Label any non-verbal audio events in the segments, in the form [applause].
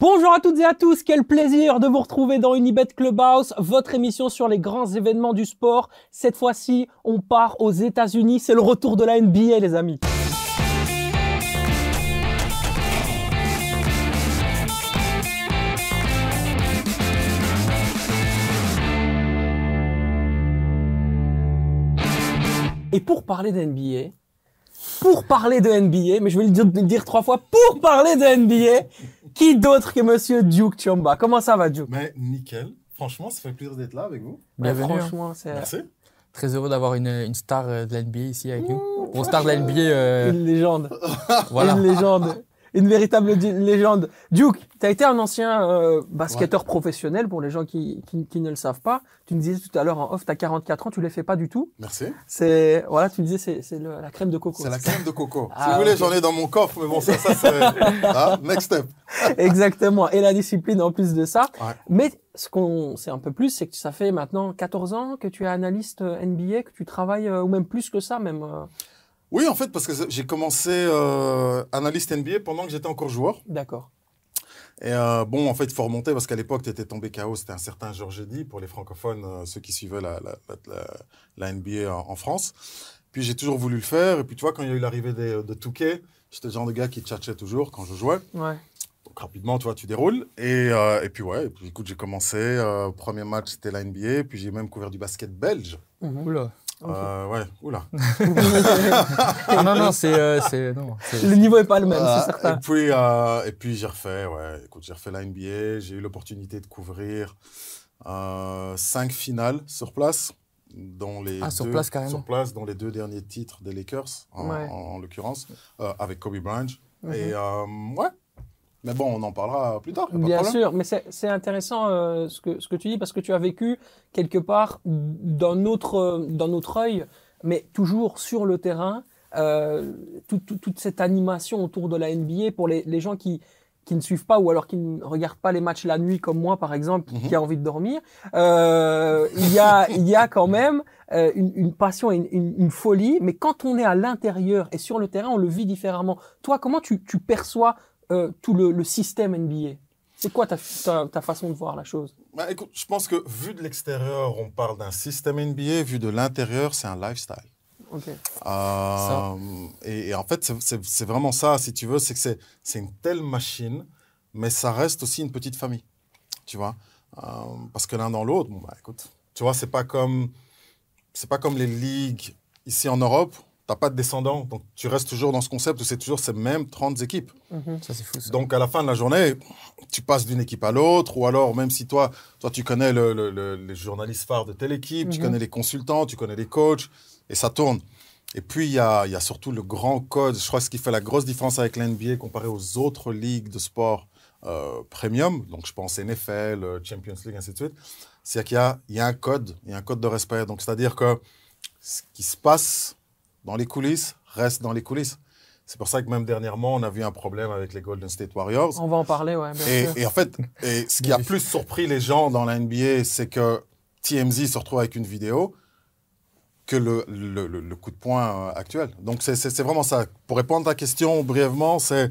Bonjour à toutes et à tous, quel plaisir de vous retrouver dans Unibet Clubhouse, votre émission sur les grands événements du sport. Cette fois-ci, on part aux États-Unis, c'est le retour de la NBA les amis. Et pour parler de NBA, pour parler de NBA, mais je vais le dire, trois fois, pour parler de NBA, qui d'autre que monsieur Duke Chomba Comment ça va, Duke? Mais nickel. Franchement, ça fait plaisir d'être là avec vous. Bienvenue. hein. Franchement, c'est Merci. Très heureux d'avoir une, une star euh, de la NBA ici avec nous. Une star de la NBA, euh, une légende. [laughs] voilà. Une légende. Une véritable légende. Duke, tu as été un ancien euh, basketteur professionnel pour les gens qui, qui, qui ne le savent pas. Tu me disais tout à l'heure en off, tu as 44 ans, tu les fais pas du tout. Merci. C'est voilà, tu me disais c'est la crème de coco. C'est la crème de coco. Ah, si vous voulez, j'en ai dans mon coffre, mais bon, ça, ça c'est. Ah, [laughs] next step. [laughs] Exactement. Et la discipline en plus de ça. Ouais. Mais ce qu'on sait un peu plus, c'est que ça fait maintenant 14 ans que tu es analyste euh, NBA, que tu travailles, euh, ou même plus que ça, même. euh, Oui, en fait, parce que j'ai commencé euh, analyste NBA pendant que j'étais encore joueur. D'accord. Et euh, bon, en fait, il faut remonter parce qu'à l'époque, tu étais tombé KO. C'était un certain Georges Eddy pour les francophones, euh, ceux qui suivaient la, la, la, la- la NBA en, en France. Puis j'ai toujours voulu le faire. Et puis tu vois, quand il y a eu l'arrivée des- de Touquet, j'étais le genre de gars qui tchatchait toujours quand je jouais. Ouais. Donc rapidement, tu vois, tu déroules. Et, euh, et puis ouais, et puis, écoute, j'ai commencé. euh, premier match, c'était la NBA. Puis j'ai même couvert du basket belge. Mhm. Oula. Euh, ouais, oula. Ah [laughs] non, non, c'est. euh, c'est- non, c'est- Le niveau est pas le même, Euh, c'est certain. Et puis, euh, et puis j'ai refait, ouais, écoute, j'ai refait la NBA. J'ai eu l'opportunité de couvrir euh, cinq finales sur place. Dans les Ah, sur deux, place, carrément. Sur place, dans les deux derniers titres des Lakers, en, Ouais. en- en l'occurrence, euh, avec Kobe Bryant. Mhm. Et euh, ouais. Mais bon, on en parlera plus tard. Bien sûr, mais c'est c'est intéressant euh, ce, que, ce que tu dis parce que tu as vécu quelque part dans notre, dans notre œil, mais toujours sur le terrain, euh, tout- tout- toute cette animation autour de la NBA pour les, les gens qui, qui ne suivent pas ou alors qui ne regardent pas les matchs la nuit comme moi par exemple, Mhm. qui a envie de dormir. Euh, Il y, a, il y a quand même euh, une, une passion et une, une- une folie, mais quand on est à l'intérieur et sur le terrain, on le vit différemment. Toi, comment tu, tu perçois euh, tout le, le système NBA C'est quoi ta, ta, ta façon de voir la chose? Bah, écoute, je pense que vu de l'extérieur, on parle d'un système NBA. Vu de l'intérieur, c'est un lifestyle. Ok. Euh, et, et en fait, c'est- vraiment ça, si tu veux, c'est que c'est- c'est une telle machine, mais ça reste aussi une petite famille, tu vois. Euh, parce que l'un dans l'autre, bon, bah, écoute, tu vois, c'est pas comme c'est pas comme les ligues ici en Europe. T'as pas de descendants, donc tu restes toujours dans ce concept où c'est toujours ces mêmes 30 équipes. Mhm. Ça, c'est fou. Ça. Donc à la fin de la journée, tu passes d'une équipe à l'autre, ou alors même si toi, toi tu connais le- le- le- les journalistes phares de telle équipe, tu Mhm. connais les consultants, tu connais les coachs, et ça tourne. Et puis il y a, il y a surtout le grand code. Je crois que ce qui fait la grosse différence avec l'NBA comparé aux autres ligues de sport euh, premium, donc je pense NFL, euh, Champions League, ainsi de suite, c'est qu'il y a, il y a un code, il y a un code de respect. Donc c'est-à-dire que ce qui se passe dans les coulisses reste dans les coulisses. C'est pour ça que même dernièrement, on a vu un problème avec les Golden State Warriors. On va en parler, ouais, bien Et, sûr. et en fait, et ce qui a plus surpris les gens dans la NBA, c'est que TMZ se retrouve avec une vidéo que le, le, le- le coup de poing euh, actuel. Donc, c'est- vraiment ça. Pour répondre à ta question brièvement, c'est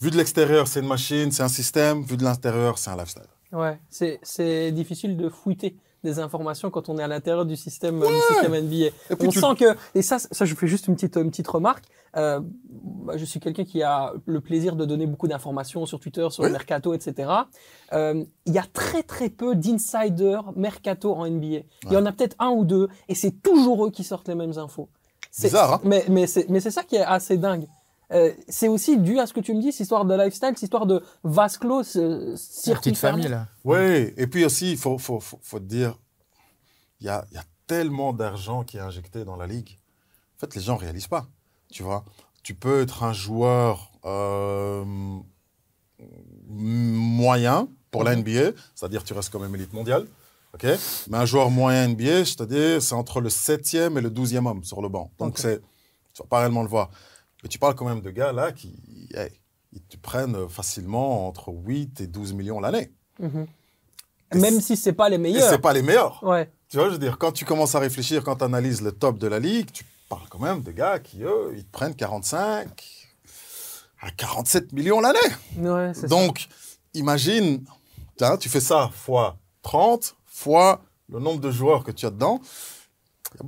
vu de l'extérieur, c'est une machine, c'est un système. Vu de l'intérieur, c'est un lifestyle. Ouais, c'est c'est difficile de fouiller des informations quand on est à l'intérieur du système, du système NBA. On tu- sent que, et ça, ça, je fais juste une petite, une petite remarque. Euh, bah, je suis quelqu'un qui a le plaisir de donner beaucoup d'informations sur Twitter, sur le mercato, etc. Euh, Il y a très très peu d'insiders mercato en NBA. Il y en a peut-être un ou deux, et c'est toujours eux qui sortent les mêmes infos. C'est- Bizarre, hein Mais, mais c'est mais c'est ça qui est assez dingue. Euh, c'est aussi dû à ce que tu me dis, cette histoire de lifestyle, cette histoire de vase clos, circuit petite fermé. famille, là. Oui, et puis aussi, il faut, faut, faut, faut te dire, il y a, il y a tellement d'argent qui est injecté dans la ligue. En fait, les gens ne réalisent pas. Tu vois, tu peux être un joueur euh, moyen pour la NBA, c'est-à-dire tu restes quand même élite mondiale. ok Mais un joueur moyen NBA, c'est-à-dire c'est entre le 7e et le 12e homme sur le banc. Donc, Ok. c'est, tu vas pas réellement le voir. Mais tu parles quand même de gars là qui hey, ils te prennent facilement entre 8 et 12 millions l'année. Mhm. Même si c'est pas les meilleurs. c'est pas les meilleurs. Ouais. Tu vois, je veux dire, quand tu commences à réfléchir, quand tu analyses le top de la ligue, tu parles quand même de gars qui, eux, ils te prennent 45, à 47 millions l'année. Ouais, c'est ça. Donc, imagine, tu fais ça fois 30, fois le nombre de joueurs que tu as dedans.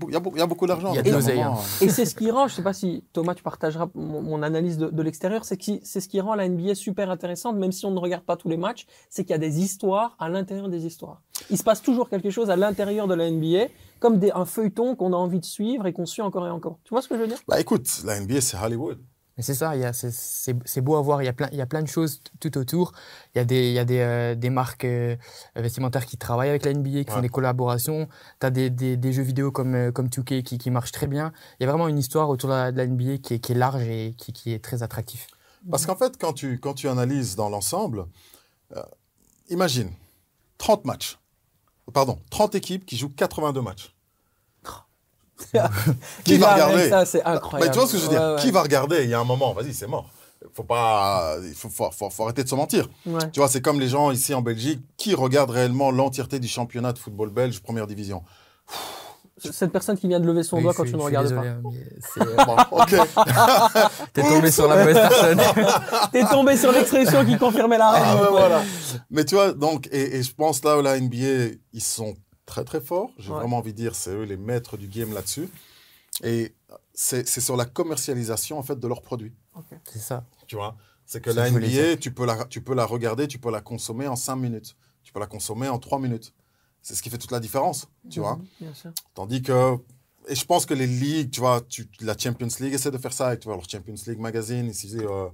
Il y a beaucoup d'argent. L'oseille, moment, Et c'est ce qui rend, je sais pas si Thomas, tu partageras mon, mon analyse de, de l'extérieur, c'est que c'est ce qui rend la NBA super intéressante, même si on ne regarde pas tous les matchs, c'est qu'il y a des histoires à l'intérieur des histoires. Il se passe toujours quelque chose à l'intérieur de la NBA, comme des, un feuilleton qu'on a envie de suivre et qu'on suit encore et encore. Tu vois ce que je veux dire? Bah écoute, la NBA, c'est Hollywood. Mais c'est ça, c'est- beau à voir, il y a plein, il y a plein de choses tout autour. Il y a des, il y a des, euh, des marques euh, vestimentaires qui travaillent avec la NBA, qui font des collaborations. Tu as des, des, des jeux vidéo comme, euh, comme 2K qui, qui marchent très bien. Il y a vraiment une histoire autour de la, de la NBA qui est, qui est large et qui, qui est très attractif. Parce qu'en fait, quand tu, quand tu analyses dans l'ensemble, euh, imagine 30 matchs. Pardon, 30 équipes qui jouent 82 matchs. [laughs] Qui va regarder Ça, c'est incroyable. Mais tu vois ce que je veux dire Ouais, ouais. Qui va regarder? Il y a un moment, vas-y, c'est mort. Faut pas, il faut, faut, faut- faut arrêter de se mentir. Ouais. Tu vois, c'est comme les gens ici en Belgique qui regardent réellement l'entièreté du championnat de football belge, première division? Cette personne qui vient de lever son Oui, doigt quand tu ne regardes désolé, pas. mais c'est- [laughs] Bon, ok. [laughs] T'es tombé sur la mauvaise personne. T'es tombé sur l'expression qui confirmait la règle. Ah, voilà. Mais tu vois, donc, et, et je pense là où la NBA, ils sont très très forts. J'ai Ouais. vraiment envie de dire, c'est eux les maîtres du game là-dessus. Et c'est c'est sur la commercialisation en fait de leurs produits. C'est ça. Tu vois, c'est que la NBA, tu peux la, tu peux la regarder, tu peux la consommer en 5 minutes. Tu peux la consommer en 3 minutes. C'est ce qui fait toute la différence, tu vois? Mhm, Bien sûr. Tandis que, et je pense que les ligues, tu vois, tu, la Champions League essaie de faire ça avec tu vois, leur Champions League Magazine, ici, euh,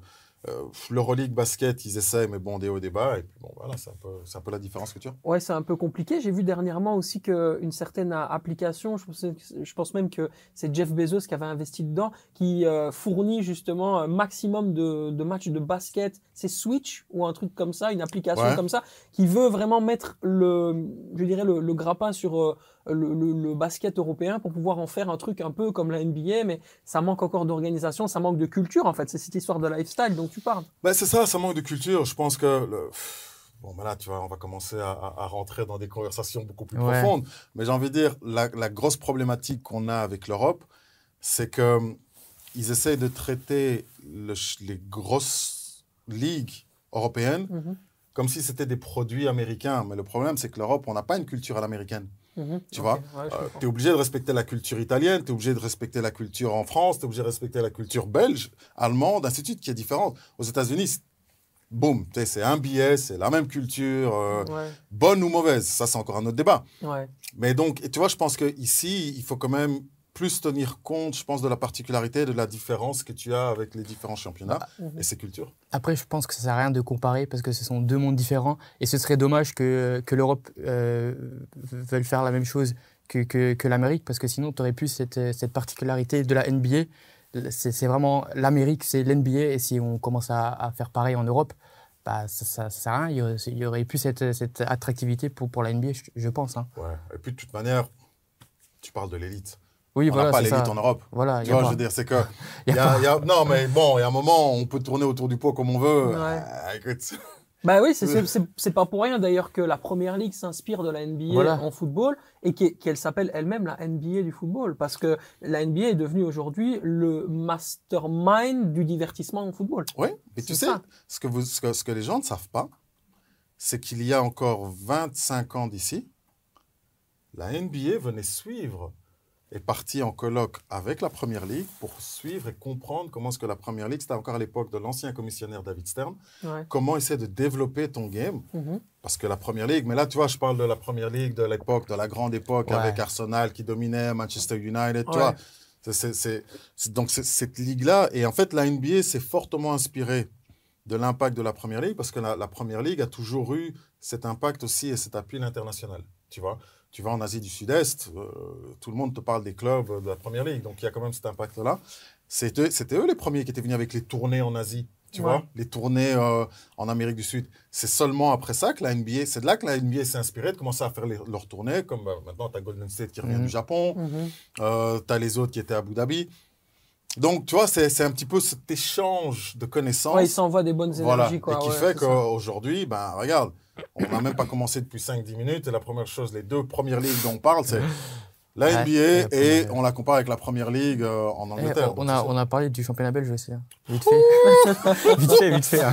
euh, l'Euroleague Basket, ils essaient, mais bon, des hauts, des bas. Et puis bon, voilà, c'est un, un peu la différence que tu as. Ouais, c'est un peu compliqué. J'ai vu dernièrement aussi qu'une certaine a- application, je pense, je pense même que c'est Jeff Bezos qui avait investi dedans, qui euh, fournit justement un maximum de, de matchs de basket. C'est Switch ou un truc comme ça, une application Ouais. comme ça, qui veut vraiment mettre le, je dirais le, le grappin sur euh, le, le- le basket européen pour pouvoir en faire un truc un peu comme la NBA, mais ça manque encore d'organisation, ça manque de culture en fait. C'est cette histoire de lifestyle dont tu parles. Ben, c'est ça, ça manque de culture. Je pense que. Le... Bon, ben là, tu vois, on va commencer à, à- à rentrer dans des conversations beaucoup plus Ouais. profondes. Mais j'ai envie de dire, la, la grosse problématique qu'on a avec l'Europe, c'est que hum, ils essayent de traiter le les grosses ligues européennes Mhm, comme si c'était des produits américains. Mais le problème, c'est que l'Europe, on n'a pas une culture à l'américaine. Mhm. Tu vois, ouais, Euh, tu es obligé de respecter la culture italienne, tu es obligé de respecter la culture en France, tu es obligé de respecter la culture belge, allemande, ainsi de suite, qui est différente. Aux États-Unis, boum, c'est un billet, c'est la même culture, euh, Ouais, bonne ou mauvaise, ça c'est encore un autre débat. ouais. Mais donc, et tu vois, je pense qu'ici, il faut quand même plus tenir compte, je pense, de la particularité, de la différence que tu as avec les différents championnats Mhm. et ces cultures. Après, je pense que ça sert à rien de comparer parce que ce sont deux mondes différents et ce serait dommage que, que l'Europe euh, veuille faire la même chose que, que, que l'Amérique parce que sinon, tu aurais plus cette, cette particularité de la NBA. C'est vraiment l'Amérique, c'est l'NBA et si on commence à, à faire pareil en Europe, bah, ça, ça, ça sert à rien. Il y aurait, il y aurait plus cette, cette attractivité pour, pour la NBA, je, je pense. hein. Ouais. Et puis, de toute manière, tu parles de l'élite. Oui, on voilà, n'a pas l'élite en Europe. Voilà, Tu vois, pas. je veux dire, c'est que. Y a il y a- il y a- non, mais bon, il y a un moment, on peut tourner autour du pot comme on veut. Ouais. Euh, écoute. Bah oui, [laughs] c'est- pas pour rien d'ailleurs que la première ligue s'inspire de la NBA Voilà. en football et qu'elle s'appelle elle-même la NBA du football parce que la NBA est devenue aujourd'hui le mastermind du divertissement en football. Oui, mais tu sais, ça. ce que, vous, ce, que, ce que les gens ne savent pas, c'est qu'il y a encore 25 ans d'ici, la NBA venait suivre, est partie en colloque avec la Première Ligue pour suivre et comprendre comment est-ce que la Première Ligue, c'était encore à l'époque de l'ancien commissionnaire David Stern, Ouais. comment essayer de développer ton game. Mhm. Parce que la Première Ligue, mais là, tu vois, je parle de la Première Ligue de l'époque, de la grande époque Ouais. avec Arsenal qui dominait, Manchester United, tu vois. C'est- c'est- c'est- c'est- donc, cette ligue-là, et en fait, la NBA s'est fortement inspirée de l'impact de la Première Ligue parce que la, la Première Ligue a toujours eu cet impact aussi et cet appui international, tu vois. Tu vas en Asie du Sud-Est, euh, tout le monde te parle des clubs de la Première Ligue, donc il y a quand même cet impact-là. C'était c'était eux les premiers qui étaient venus avec les tournées en Asie, tu Ouais. vois, les tournées euh, en Amérique du Sud. C'est seulement après ça que la NBA, c'est de là que la NBA s'est inspirée de commencer à faire les- leurs tournées, comme euh, maintenant tu as Golden State qui revient Mhm. du Japon, Mhm. euh, tu as les autres qui étaient à Abu Dhabi. Donc, tu vois, c'est un petit peu cet échange de connaissances. Ouais, ils s'envoient des bonnes Voilà, énergies quoi. et qui ouais, fait qu'aujourd'hui, ben, regarde, on n'a même pas commencé depuis 5-10 minutes, et la première chose, les deux premières ligues dont on parle, c'est [laughs] La Ouais, NBA et on la compare avec la première ligue euh, en Eh, Angleterre. on, a, on a parlé du championnat belge aussi. hein. Vite fait. [laughs] vite fait, vite fait. hein.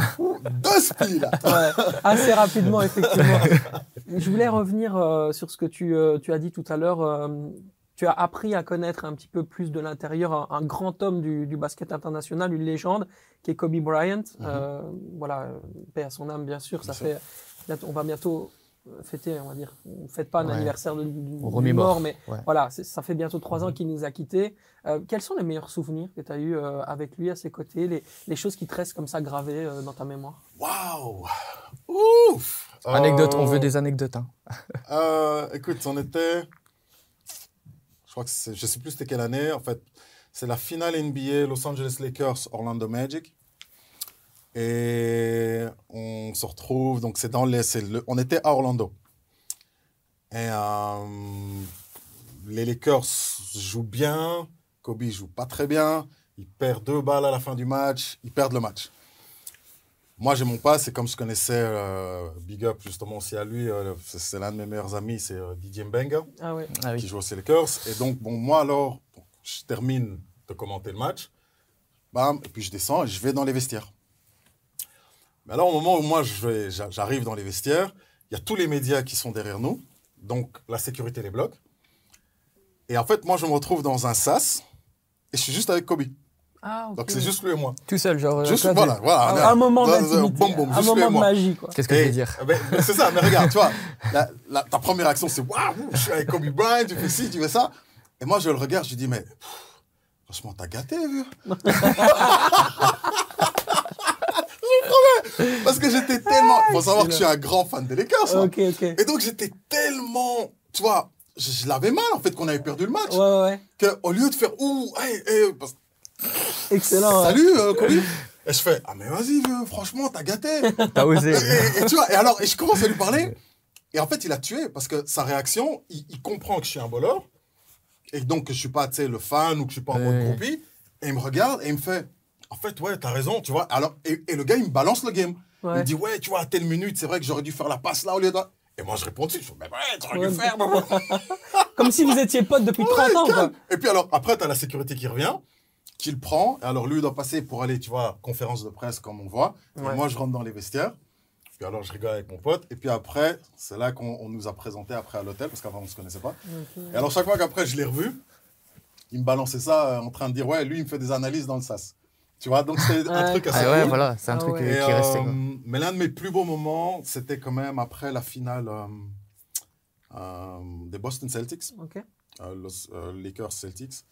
Deux spies, là. [laughs] Ouais, assez rapidement, effectivement. Je voulais revenir euh, sur ce que tu, euh, tu as dit tout à l'heure. Tu as appris à connaître un petit peu plus de l'intérieur un, un grand homme du, du basket international, une légende, qui est Kobe Bryant. Euh, voilà, euh, paix à son âme, bien sûr. Ça Mhm. Sûr. fait, on va bientôt fêter, on va dire. On ne fête pas un Ouais. anniversaire de, remémore. mort, mais Ouais. voilà, ça fait bientôt trois ans qu'il nous a quittés. Euh, quels sont les meilleurs souvenirs que tu as eus euh, avec lui à ses côtés, les, les choses qui te restent comme ça gravées euh, dans ta mémoire? Waouh Ouf Anecdote, on veut des anecdotes. hein. Euh, écoute, on était. Je crois que c'est. Je sais plus c'était quelle année. En fait, c'est la finale NBA Los Angeles Lakers Orlando Magic. Et on se retrouve. Donc, c'est dans les. c'est le- on était à Orlando. Et euh, les Lakers jouent bien. Kobe joue pas très bien. Il perd deux balles à la fin du match. Ils perdent le match. Moi, j'ai mon passe, c'est comme je connaissais euh, Big Up justement aussi à lui, euh, c'est- l'un de mes meilleurs amis, c'est euh, Didier Mbenga, Ah ouais. Ah qui oui. joue aussi les Lakers. Et donc, bon, moi alors, bon, je termine de commenter le match, bam, et puis je descends et je vais dans les vestiaires. Mais alors, au moment où moi je vais- j'a- j'arrive dans les vestiaires, il y a tous les médias qui sont derrière nous, donc la sécurité les bloque. Et en fait, moi, je me retrouve dans un sas et je suis juste avec Kobe. Ah. Donc, c'est juste lui et moi. Tout seul, genre. Juste, toi, voilà, t'es- voilà. un moment d'intimité, un moment de magie, quoi. Qu'est-ce que je veux dire ben, ben, C'est ça, mais regarde, tu vois, la- la- ta première action, c'est waouh, je suis avec Kobe Bryant, tu fais ci, tu fais ça. Et moi, je le regarde, je lui dis, mais pff, franchement, t'as gâté, vieux. [laughs] je promets. Parce que j'étais tellement. faut savoir que je suis un grand fan des Lakers. Ok, ok. Et donc, j'étais tellement. Tu vois, je, je l'avais mal, en fait, qu'on avait perdu le match. Ouais, ouais, ouais. Qu'au lieu de faire ouh, hey, hey, parce- Excellent. ouais. salut, euh, Kobe. [laughs] Et je fais, ah, mais vas-y, vieux, franchement, t'as gâté. [laughs] T'as osé. et, et- et tu vois, et alors, et je commence à lui parler, et en fait, il a tué parce que sa réaction, il, il comprend que je suis un voleur, et donc que je suis pas, tu sais, le fan ou que je suis pas en mode Ouais. groupie, et il me regarde et il me fait, en fait, ouais, t'as raison, tu vois. Alors, et, et le gars, il me balance le game. Il me dit, ouais, tu vois, à telle minute, c'est vrai que j'aurais dû faire la passe là au lieu de. Et moi, je réponds dessus, je fais, mais ouais, t'aurais Ouais. dû faire. [laughs] maman. Comme si vous étiez potes depuis 30 ans, quoi. Et puis alors, après, tu as la sécurité qui revient, qui le prend. Et alors, lui, il doit passer pour aller, tu vois, conférence de presse, comme on voit. Ouais. Et moi, je rentre dans les vestiaires. Puis alors, je rigole avec mon pote. Et puis après, c'est là qu'on on nous a présenté après à l'hôtel, parce qu'avant, on ne se connaissait pas. Et alors, chaque fois qu'après, je l'ai revu, il me balançait ça euh, en train de dire, ouais, lui, il me fait des analyses dans le sas. Tu vois, donc c'est un Ouais. truc assez Ah ouais, cool. voilà, c'est un Ah truc ouais. euh, qui euh, mais l'un de mes plus beaux moments, c'était quand même après la finale euh, euh, des Boston Celtics. Euh, euh, Lakers Celtics.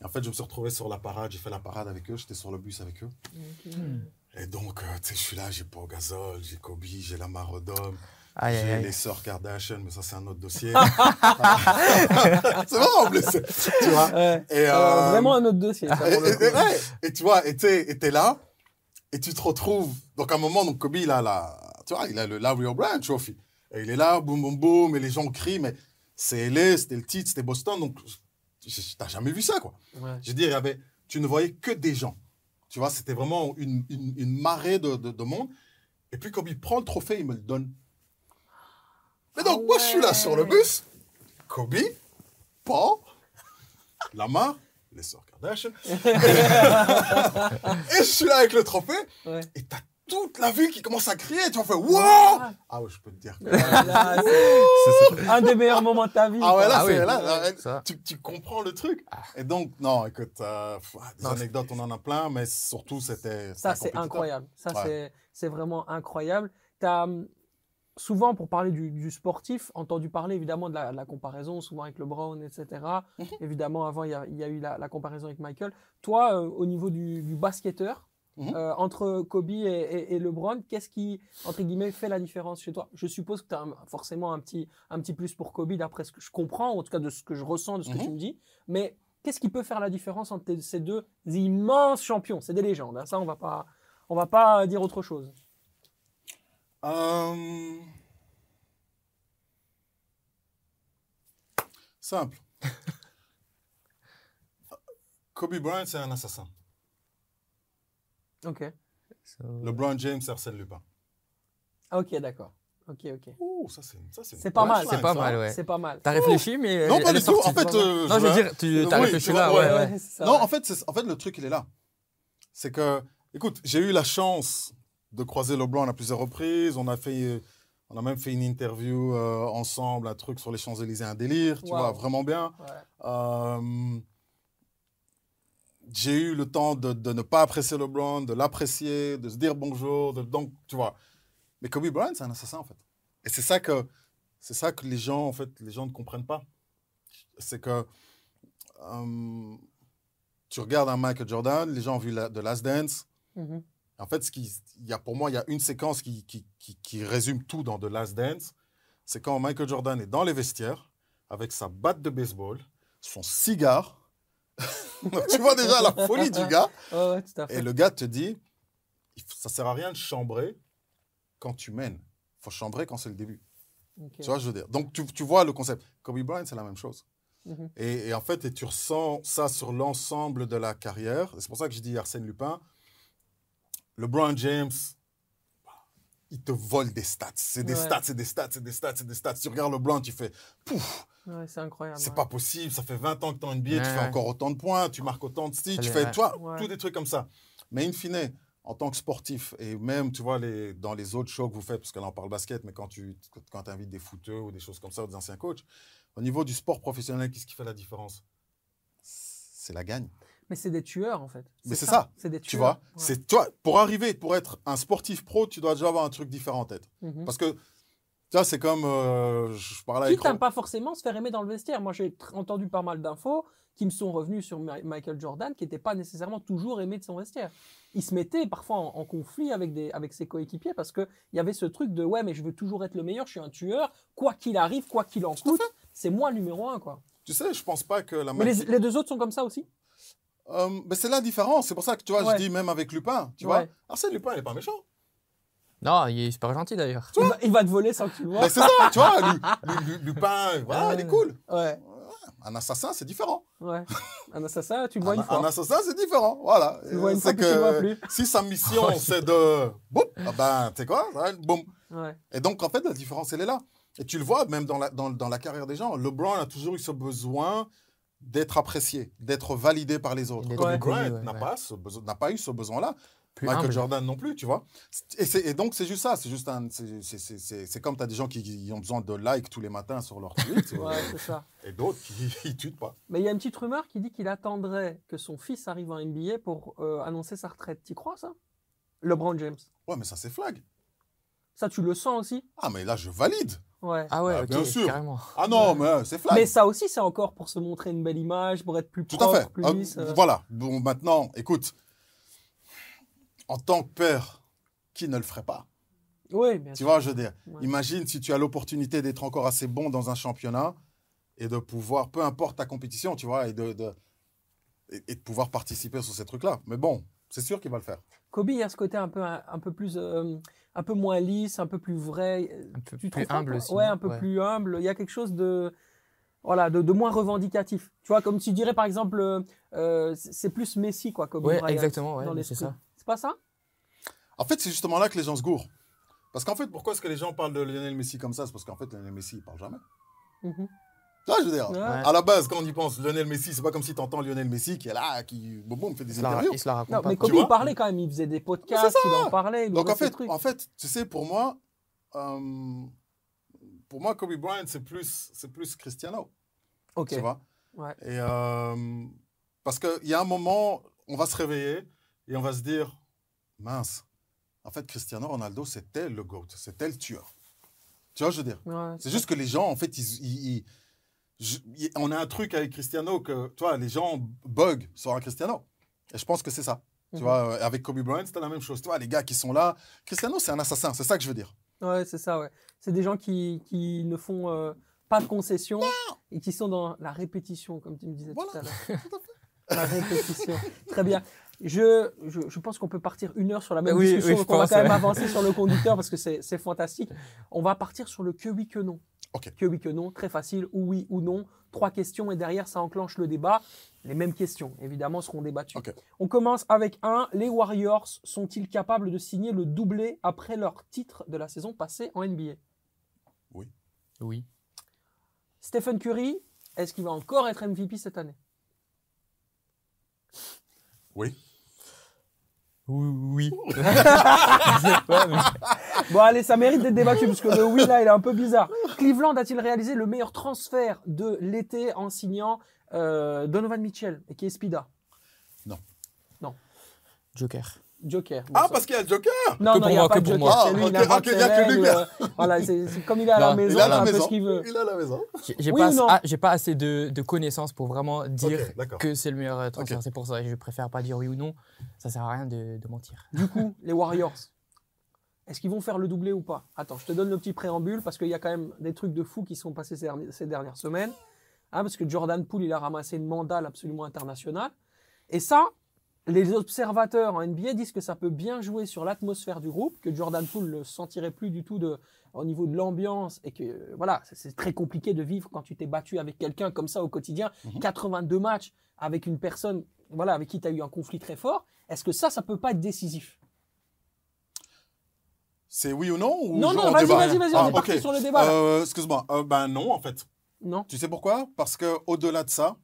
Et en fait, je me suis retrouvé sur la parade, j'ai fait la parade avec eux, j'étais sur le bus avec eux. Et donc, euh, tu sais, je suis là, j'ai Paul Gasol, j'ai Kobe, j'ai la Marodome, j'ai aïe. les sœurs Kardashian, mais ça, c'est un autre dossier. [laughs] [laughs] c'est vrai en plus, tu vois. Ouais. Et, Euh, euh, vraiment un autre dossier. ça, [laughs] et, et- ouais, et tu vois, et t'es là, et tu te retrouves. Donc, à un moment, donc, Kobe, il a, la, tu vois, il a le Larry O'Brien Trophy. Et il est là, boum, boum, boum, et les gens crient, mais c'est LA, c'était le titre, c'était Boston, donc t'as jamais vu ça, quoi. Ouais. Je veux dire, il y avait, tu ne voyais que des gens. Tu vois, c'était vraiment une, une, une marée de, de, de monde. Et puis, comme il prend le trophée, il me le donne. Mais donc, moi, je suis là sur le bus. Kobe, Paul, Lamar, les sœurs [laughs] Kardashian. et je suis là avec le trophée. Ouais. Et t'as toute la ville qui commence à crier. Tu vas faire Wow Ah ouais, je peux te dire. que- Là, c'est [laughs] un des meilleurs moments de ta vie. Ah ouais, là, Ah c'est oui. là, là, tu, tu comprends le truc. Et donc, non, écoute, euh, pff, des Non, anecdotes, on en a plein, mais surtout, c'était. Ça, c'est incroyable. Ça, Ouais. c'est- c'est vraiment incroyable. Tu as souvent, pour parler du, du sportif, entendu parler évidemment de la, de la comparaison, souvent avec le Brown, etc. Mhm. Évidemment, avant, il y a, il y a eu la, la comparaison avec Michael. Toi, euh, au niveau du, du basketteur, Mhm. euh, entre Kobe et, et, et LeBron, qu'est-ce qui, entre guillemets, fait la différence chez toi? Je suppose que tu as forcément un petit, un petit plus pour Kobe, d'après ce que je comprends, ou en tout cas de ce que je ressens, de ce que Mhm. tu me dis. Mais qu'est-ce qui peut faire la différence entre ces deux immenses champions? C'est des légendes, hein, ça, on va pas, on va pas dire autre chose. Euh, Simple. [laughs] Kobe Bryant, c'est un assassin. Ok. So- LeBron James, Arsène Lupin. Ah, ok, d'accord. Ok, ok. Ouh, ça c'est ça, c'est une C'est pas mal. C'est pas ça. mal, ouais. C'est pas mal. T'as réfléchi, mais. Non, elle pas du tout. En fait, euh, non, je veux dire, tu Oui, as réfléchi tu là, vois, ouais. ouais, ouais. c'est ça, Non, ouais. en fait, c'est- en fait, le truc, il est là. C'est que, écoute, j'ai eu la chance de croiser LeBron à plusieurs reprises. On a fait, euh, on a même fait une interview euh, ensemble, un truc sur les Champs-Élysées, un délire, tu Wow. vois, vraiment bien. Ouais. Euh, j'ai eu le temps de, de ne pas apprécier LeBron, de l'apprécier, de se dire bonjour, de, donc, tu vois. Mais Kobe Bryant, c'est un assassin, en fait. Et c'est ça que, c'est ça que les gens, en fait, les gens ne comprennent pas. C'est que euh, tu regardes un Michael Jordan, les gens ont vu la, de Last Dance. Mhm. En fait, ce qui, y a, pour moi, il y a une séquence qui, qui, qui, qui résume tout dans The Last Dance. C'est quand Michael Jordan est dans les vestiaires avec sa batte de baseball, son cigare. [laughs] Tu vois déjà la folie du gars. [laughs] Ouais, ouais, tout à fait. Et le gars te dit, ça sert à rien de chambrer quand tu mènes. Il faut chambrer quand c'est le début. Tu vois, je veux dire? Donc, tu, tu vois le concept. Kobe Bryant, c'est la même chose. Mhm. Et, et en fait, et tu ressens ça sur l'ensemble de la carrière. C'est pour ça que je dis Arsène Lupin. LeBron James, il te vole des stats. C'est des Ouais. stats, c'est des stats, c'est des stats, c'est des stats. Tu regardes LeBron, tu fais, pouf, Ouais, c'est incroyable. c'est ouais. pas possible. Ça fait 20 ans que tu es en NBA, tu Ouais, fais ouais. encore autant de points, tu marques autant de styles, Ça tu fais, tu vois, Ouais. tous des trucs comme ça. Mais in fine, en tant que sportif, et même, tu vois, les, dans les autres shows que vous faites, parce que là, on parle basket, mais quand tu quand invites des footeux ou des choses comme ça, ou des anciens coachs, au niveau du sport professionnel, qu'est-ce qui fait la différence? C'est la gagne. Mais c'est des tueurs, en fait. Mais c'est ça. C'est des tueurs. Tu vois, Ouais. c'est toi pour arriver pour être un sportif pro, tu dois déjà avoir un truc différent en tête. Mhm. Parce que tu vois, c'est comme euh, je parlais à ne pas forcément se faire aimer dans le vestiaire? Moi, j'ai entendu pas mal d'infos qui me sont revenues sur Michael Jordan, qui n'était pas nécessairement toujours aimé de son vestiaire. Il se mettait parfois en, en conflit avec, des, avec ses coéquipiers parce qu'il y avait ce truc de ouais, mais je veux toujours être le meilleur, je suis un tueur, quoi qu'il arrive, quoi qu'il en coûte, c'est moi le numéro un. Quoi. Tu sais, je pense pas que la Mais les, deux autres sont comme ça aussi? Euh, mais c'est la différence. C'est pour ça que tu vois, Ouais. je dis même avec Lupin, tu Ouais. vois. Arsène Lupin, il est pas méchant. Non, il est super gentil d'ailleurs. il va, il va te voler sans que tu le vois. Mais c'est ça, [laughs] tu vois. Lu- Lu- Lu- Lupin, voilà, il est cool. Ouais, Un assassin, c'est différent. ouais. Un assassin, tu le vois Un, une un fois. assassin, c'est différent. Voilà. Tu vois une fois, puis tu le vois plus. si sa mission, c'est de. Boum, ah ben, tu sais quoi, boum. Ouais. Et donc, en fait, la différence, elle est là. Et tu le vois, même dans la, dans, dans la carrière des gens, LeBron a toujours eu ce besoin d'être apprécié, d'être validé par les autres. Bryant ouais, n'a ouais. pas, ce besoin- n'a pas eu ce besoin-là. Plus Michael humble. Jordan non plus, tu vois. Et, donc, c'est juste ça. C'est juste un. c'est- c'est- c'est- C'est c'est comme tu as des gens qui, qui ont besoin de likes tous les matins sur leur tweet [laughs] Ouais, c'est ça. et d'autres qui [laughs] ne tweetent pas. Mais il y a une petite rumeur qui dit qu'il attendrait que son fils arrive en NBA pour euh, annoncer sa retraite. T'y crois ça? LeBron James. Ouais, mais ça, c'est flag. Ça, tu le sens aussi? Ah, mais là, je valide. Ouais. Ah ouais, Ah, ok, bien sûr. carrément. Ah non, mais euh, c'est flag. Mais ça aussi, c'est encore pour se montrer une belle image, pour être plus Tout propre, à fait. plus Ah, lisse. euh. Voilà. Bon, maintenant, écoute, en tant que père, qui ne le ferait pas Oui, bien Tu sûr. vois, je veux dire, Ouais. imagine si tu as l'opportunité d'être encore assez bon dans un championnat et de pouvoir, peu importe ta compétition, tu vois, et de, de- et, et de pouvoir participer sur ces trucs-là. Mais bon, c'est sûr qu'il va le faire. Kobe, il y a ce côté un peu, un, un peu plus, euh, un peu moins lisse, un peu plus vrai. Un peu tu plus humble aussi, Ouais, un peu Ouais. plus humble. Il y a quelque chose de, voilà, de, de moins revendicatif. Tu vois, comme tu dirais par exemple, euh, euh, c'est plus Messi, quoi, Kobe Ouais, exactement, ouais, c'est ça. C'est pas ça? En fait, c'est justement là que les gens se gourrent. Parce qu'en fait, pourquoi est-ce que les gens parlent de Lionel Messi comme ça? C'est parce qu'en fait, Lionel Messi, il parle jamais. Vois, je veux dire, Ouais. à la base, quand on y pense, Lionel Messi, c'est pas comme si tu entends Lionel Messi qui est là, qui boum, boum, fait des la, interviews. il se la raconte Non, pas. mais. Kobe, il parlait quand même, il faisait des podcasts, il en parlait, il Donc en fait, en fait, tu sais, pour moi, euh, pour moi, Kobe Bryant, c'est plus, c'est plus Cristiano, ok. tu vois? Ouais. Et euh, parce qu'il y a un moment, on va se réveiller et on va se dire, mince, en fait, Cristiano Ronaldo, c'était le GOAT, c'était le tueur. Tu vois, je veux dire? Ouais, C'est juste que les gens, en fait, ils, on a un truc avec Cristiano que, tu vois, les gens bug sur un Cristiano. Et je pense que c'est ça. Tu Mhm. vois, euh, avec Kobe Bryant, c'était la même chose. Tu vois, les gars qui sont là, Cristiano, c'est un assassin. C'est ça que je veux dire. Ouais, c'est ça, ouais. C'est des gens qui, qui ne font euh, pas de concessions et qui sont dans la répétition, comme tu me disais Voilà, [laughs] tout à l'heure. La répétition. Très bien. Je, je, je pense qu'on peut partir une heure sur la même Oui, discussion, oui, je donc on va quand même ouais. avancer sur le [laughs] conducteur parce que c'est c'est fantastique. On va partir sur le que oui, que non. Que oui, que non, très facile, ou oui ou non. Trois questions et derrière, ça enclenche le débat. Les mêmes questions, évidemment, seront débattues. On commence avec un. Les Warriors sont-ils capables de signer le doublé après leur titre de la saison passée en NBA Oui. Stephen Curry, est-ce qu'il va encore être MVP cette année? Oui. Oui. [laughs] [laughs] Bon, allez, ça mérite d'être débattu parce que le oui là, il est un peu bizarre. Cleveland a-t-il réalisé le meilleur transfert de l'été en signant euh, Donovan Mitchell et qui est Spida Joker. Joker. Bon, Ah, ça- parce qu'il y a le Joker Non, que non, il n'y a moi, pas que de Joker. lui, Ah, il ses a que lui, euh, Voilà, c'est c'est comme il est à la maison, Il il la maison. ce qu'il veut. Il à la maison. J'ai j'ai Oui pas, ou non ah, j'ai pas assez de, de connaissances pour vraiment dire que c'est le meilleur transfert. C'est pour ça que je préfère pas dire oui ou non. Ça sert à rien de, de mentir. Du [laughs] coup, les Warriors, est-ce qu'ils vont faire le doublé ou pas? Attends, je te donne le petit préambule parce qu'il y a quand même des trucs de fou qui sont passés ces dernières semaines. Hein, parce que Jordan Poole, il a ramassé une mandale absolument internationale. Et ça, les observateurs en NBA disent que ça peut bien jouer sur l'atmosphère du groupe, que Jordan Poole ne sentirait plus du tout de, au niveau de l'ambiance et que voilà, c'est- très compliqué de vivre quand tu t'es battu avec quelqu'un comme ça au quotidien, 82 matchs avec une personne voilà, avec qui tu as eu un conflit très fort. Est-ce que ça, ça peut pas être décisif? C'est oui ou non ou Non, non, on vas-y, vas-y, vas-y, on Ah, est parti sur le débat. Euh, Excuse-moi. Euh, ben non, en fait. Non Tu sais pourquoi? Parce que au-delà de ça,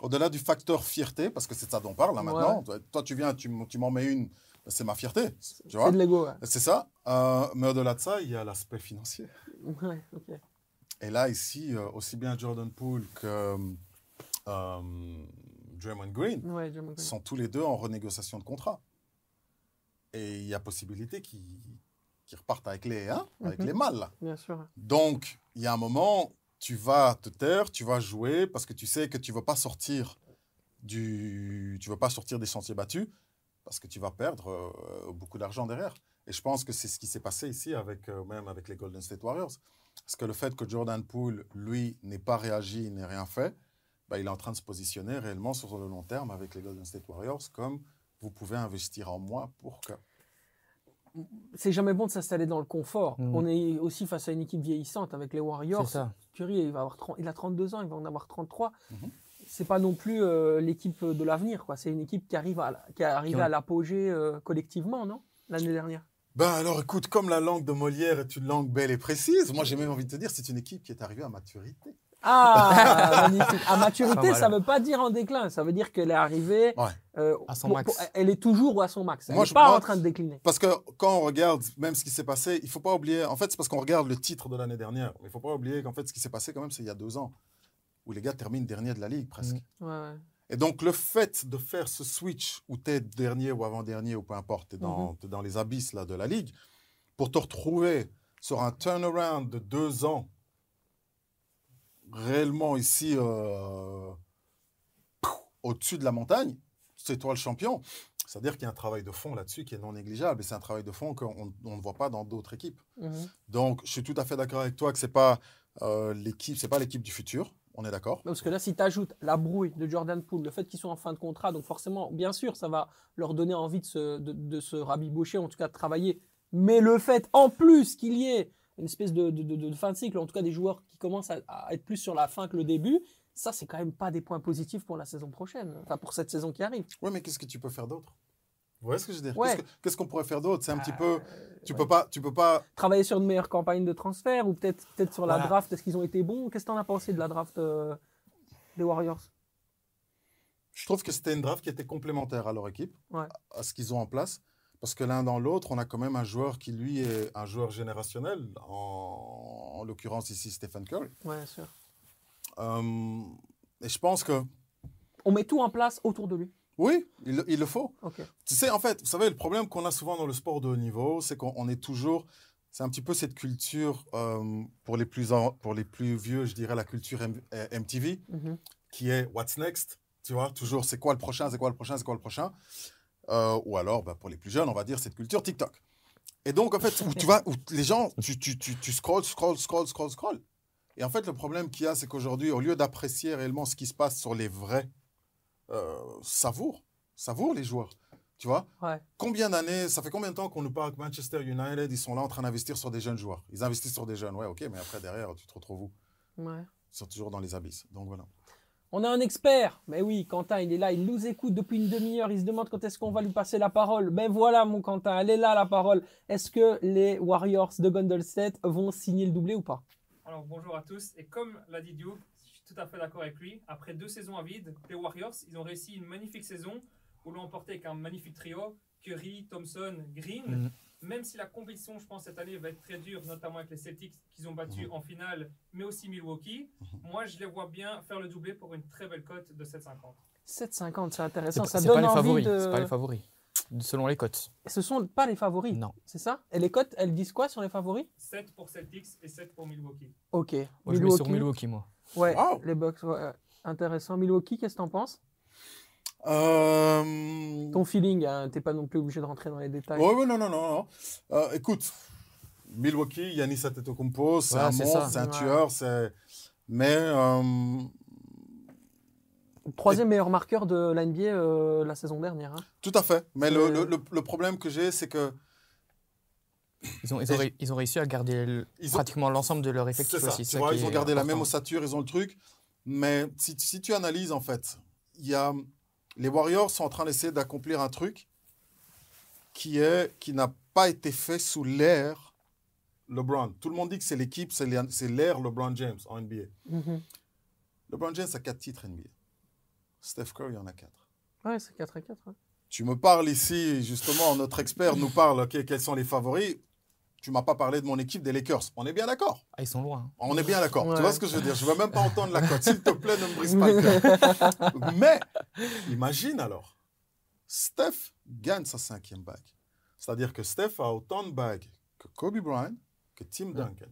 au-delà du facteur fierté, parce que c'est de ça dont on parle là Ouais. maintenant. Toi, Toi, tu viens, tu, m'en mets une, c'est ma fierté. Tu vois C'est de l'ego, ouais. C'est ça. Euh, mais au-delà de ça, il y a l'aspect financier. [laughs] Ouais. Et là, ici, euh, aussi bien Jordan Poole que euh, Draymond Green Ouais, Draymond Green. sont tous les deux en renégociation de contrat. Et il y a possibilité qu'ils repartent avec les, hein, avec Mhm. les mâles. là. Bien sûr. Donc, il y a un moment, tu vas te taire, tu vas jouer parce que tu sais que tu ne veux pas sortir du, tu veux pas sortir des chantiers battus parce que tu vas perdre euh, beaucoup d'argent derrière. Et je pense que c'est ce qui s'est passé ici avec euh, même avec les Golden State Warriors. Parce que le fait que Jordan Poole, lui, n'ait pas réagi, n'ait rien fait, bah, il est en train de se positionner réellement sur le long terme avec les Golden State Warriors comme vous pouvez investir en moi pour que. C'est jamais bon de s'installer dans le confort. Mhm. On est aussi face à une équipe vieillissante avec les Warriors. Ça. Curry, il, va avoir 30 il a 32 ans, il va en avoir 33. Mhm. C'est pas non plus euh, l'équipe de l'avenir. quoi. C'est une équipe qui arrive à, qui est arrivée Qui ont- à l'apogée euh, collectivement, non? L'année dernière. Ben alors écoute, comme la langue de Molière est une langue belle et précise, moi j'ai même envie de te dire, c'est une équipe qui est arrivée à maturité. Ah, [laughs] magnifique. À maturité, mal. ça veut pas dire en déclin. Ça veut dire qu'elle est arrivée. Ouais. euh, À son pour- max. pour- elle est toujours à son max. Elle Moi, n'est pas moi- en train de décliner. Parce que quand on regarde même ce qui s'est passé, il faut pas oublier, en fait c'est parce qu'on regarde le titre de l'année dernière, mais il faut pas oublier qu'en fait ce qui s'est passé quand même c'est il y a deux ans, où les gars terminent dernier de la ligue presque. Mm. Ouais, ouais. Et donc le fait de faire ce switch où tu es dernier ou avant-dernier ou peu importe, tu es, dans t'es dans les abysses là, de la ligue, pour te retrouver sur un turnaround de deux ans, réellement ici euh, au-dessus de la montagne, c'est toi le champion. C'est-à-dire qu'il y a un travail de fond là-dessus qui est non négligeable et c'est un travail de fond qu'on on ne voit pas dans d'autres équipes. Mhm. Donc je suis tout à fait d'accord avec toi que c'est pas euh, l'équipe, c'est pas l'équipe du futur. On est d'accord. Parce que là, si tu ajoutes la brouille de Jordan Poole, le fait qu'ils sont en fin de contrat, donc forcément, bien sûr, ça va leur donner envie de se, de, de se rabibocher, en tout cas de travailler. Mais le fait, en plus, qu'il y ait une espèce de, de, de- de fin de cycle, en tout cas des joueurs qui commencent à, à être plus sur la fin que le début, ça, c'est quand même pas des points positifs pour la saison prochaine, enfin pour cette saison qui arrive. Oui, mais qu'est-ce que tu peux faire d'autre? Vous voyez ce que je veux dire? Ouais. Qu'est-ce que- Qu'est-ce qu'on pourrait faire d'autre? C'est un petit Euh, peu. Tu ouais. peux pas. Tu peux pas. Travailler sur une meilleure campagne de transfert ou peut-être peut sur la Voilà. draft, est-ce qu'ils ont été bons? Qu'est-ce que tu en as pensé de la draft euh, des Warriors? Je trouve que c'était une draft qui était complémentaire à leur équipe, Ouais. à ce qu'ils ont en place. Parce que l'un dans l'autre, on a quand même un joueur qui, lui, est un joueur générationnel, en, en l'occurrence ici Stephen Curry. Ouais, bien sûr. Euh, et je pense que, On met tout en place autour de lui. oui, il, le- il le faut. Ok. Tu sais, en fait, vous savez, le problème qu'on a souvent dans le sport de haut niveau, c'est qu'on on est toujours. C'est un petit peu cette culture, euh, pour, les plus en- pour les plus vieux, je dirais la culture M- euh, MTV, Mhm. qui est What's Next Tu vois, toujours c'est quoi le prochain, c'est quoi le prochain, c'est quoi le prochain Euh, Ou alors, bah, pour les plus jeunes, on va dire cette culture TikTok. Et donc, en fait, où tu vas, où les gens, tu, tu, tu, tu scrolls, scrolls, scrolls, scrolls, scrolls. Et en fait, le problème qu'il y a, c'est qu'aujourd'hui, au lieu d'apprécier réellement ce qui se passe sur les vrais, euh, savoure, savoure les joueurs. Tu vois Ouais. Combien d'années, ça fait combien de temps qu'on nous parle que Manchester United, ils sont là en train d'investir sur des jeunes joueurs? Ils investissent sur des jeunes, ouais, ok, mais après, derrière, tu te retrouves où? Ouais. Ils sont toujours dans les abysses. Donc voilà. On a un expert. Mais oui, Quentin, il est là, il nous écoute depuis une demi-heure. Il se demande quand est-ce qu'on va lui passer la parole. Ben voilà, mon Quentin, elle est là, la parole. Est-ce que les Warriors de Golden State vont signer le doublé ou pas? Alors bonjour à tous. Et comme l'a dit Duke, je suis tout à fait d'accord avec lui. Après deux saisons à vide, les Warriors, ils ont réussi une magnifique saison où l'ont emporté avec un magnifique trio Curry, Thompson, Green. Mhm. Même si la compétition, je pense, cette année va être très dure, notamment avec les Celtics qu'ils ont battus en finale, mais aussi Milwaukee. Moi, je les vois bien faire le doublé pour une très belle cote de 7,50. 7,50, c'est intéressant. Ça c'est donne pas les envie favoris. de... C'est pas les favoris. Selon les cotes. Ce sont pas les favoris, Non. c'est ça? Et les cotes, elles disent quoi sur les favoris? 7 pour Celtics et 7 pour Milwaukee. Ok. Moi, je mets sur Milwaukee, moi. Ouais, Wow. les Bucks, ouais. Intéressant. Milwaukee, qu'est-ce que t'en penses? Euh... Ton feeling, hein, t'es pas non plus obligé de rentrer dans les détails. Ouais, ouais, non, non, non. non. Euh, écoute, Milwaukee, Yanis Antetokounmpo, c'est Ouais, un c'est monstre, c'est un Ouais. tueur, c'est... Mais euh, Troisième meilleur marqueur de la NBA euh, la saison dernière. hein. tout à fait. Mais le, le, le- problème que j'ai, c'est que Ils ont, ils, ont, ré- ils ont réussi à garder le- Ils ont- pratiquement l'ensemble de leur c'est effectif ça. aussi. Tu c'est ça vois, ils ont gardé la même ossature, ils ont le truc. Mais si, si tu analyses, en fait, il y a... les Warriors sont en train d'essayer d'accomplir un truc qui est qui n'a pas été fait sous l'ère LeBron. Tout le monde dit que c'est l'équipe, c'est l'ère LeBron James en NBA. Mhm. LeBron James a quatre titres NBA. Steph Curry en a quatre. Ouais, c'est 4 à 4. hein. Tu me parles ici, justement, notre expert nous parle, quels sont les favoris. Tu m'as pas parlé de mon équipe des Lakers. On est bien d'accord. Ah, ils sont loin. hein. On est bien d'accord. Ouais. Tu vois ce que je veux dire? Je veux même pas entendre la cote. [laughs] S'il te plaît, ne me brise pas le cœur. [laughs] Mais, imagine alors, Steph gagne sa cinquième bague. C'est-à-dire que Steph a autant de bagues que Kobe Bryant, que Tim Duncan.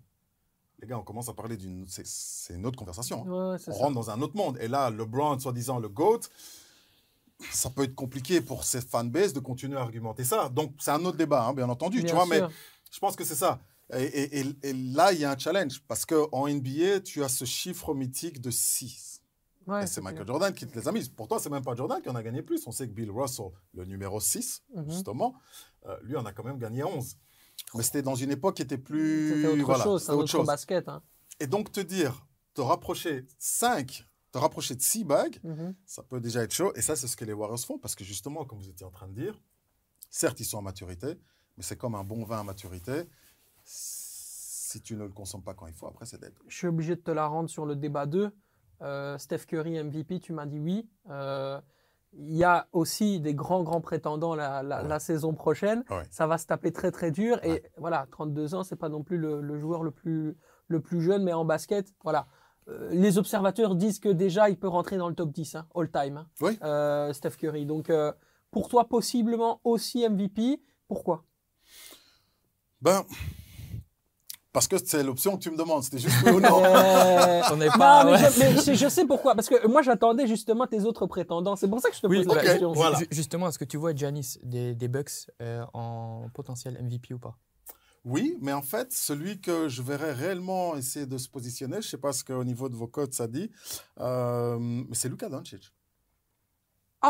Les gars, on commence à parler d'une... C'est, c'est une autre conversation. hein. Ouais, ouais, c'est On ça. rentre dans un autre monde. Et là, LeBron, soi-disant le GOAT, ça peut être compliqué pour cette fanbase de continuer à argumenter ça. Donc, c'est un autre débat, hein, bien entendu. Bien tu vois, mais. Je pense que c'est ça. Et, et- et- et là, il y a un challenge. Parce qu'en NBA, tu as ce chiffre mythique de 6. Ouais, et c'est Michael Jordan qui te les a mis. Pourtant, c'est même pas Jordan qui en a gagné plus. On sait que Bill Russell, le numéro 6, Mhm. justement, euh, lui en a quand même gagné 11. Mais c'était dans une époque qui était plus. C'était autre voilà, chose, c'était autre autre chose. basket. hein. Et donc, te dire, te rapprocher 5, te rapprocher de 6 bagues, Mhm. ça peut déjà être chaud. Et ça, c'est ce que les Warriors font. Parce que justement, comme vous étiez en train de dire, certes, ils sont en maturité, mais c'est comme un bon vin à maturité. Si tu ne le consommes pas quand il faut, après, c'est dead. Je suis obligé de te la rendre sur le débat 2. Euh, Steph Curry MVP, tu m'as dit oui. Euh, Il y a aussi des grands, grands prétendants la, la- Ouais. la saison prochaine. Ouais. Ça va se taper très, très dur. Et Ouais. voilà, 32 ans, c'est pas non plus le, le joueur le plus, le plus jeune, mais en basket, voilà. Euh, les observateurs disent que déjà, il peut rentrer dans le top 10, hein, all time, hein, Oui. euh, Steph Curry. Donc, euh, pour toi, possiblement aussi MVP. Pourquoi? Ben, parce que c'est l'option que tu me demandes. C'était juste oui [laughs] ou non. Euh, On n'est Non, pas. mais, ouais. je, mais je- je sais pourquoi. Parce que moi, j'attendais justement tes autres prétendants. C'est pour ça que je te Oui, pose la bah, question. voilà. ju- Justement, est-ce que tu vois Giannis des, des Bucks euh, en potentiel MVP ou pas? Oui, mais en fait, celui que je verrais réellement essayer de se positionner, je ne sais pas ce qu'au niveau de vos codes ça dit, euh, mais c'est Luka Doncic.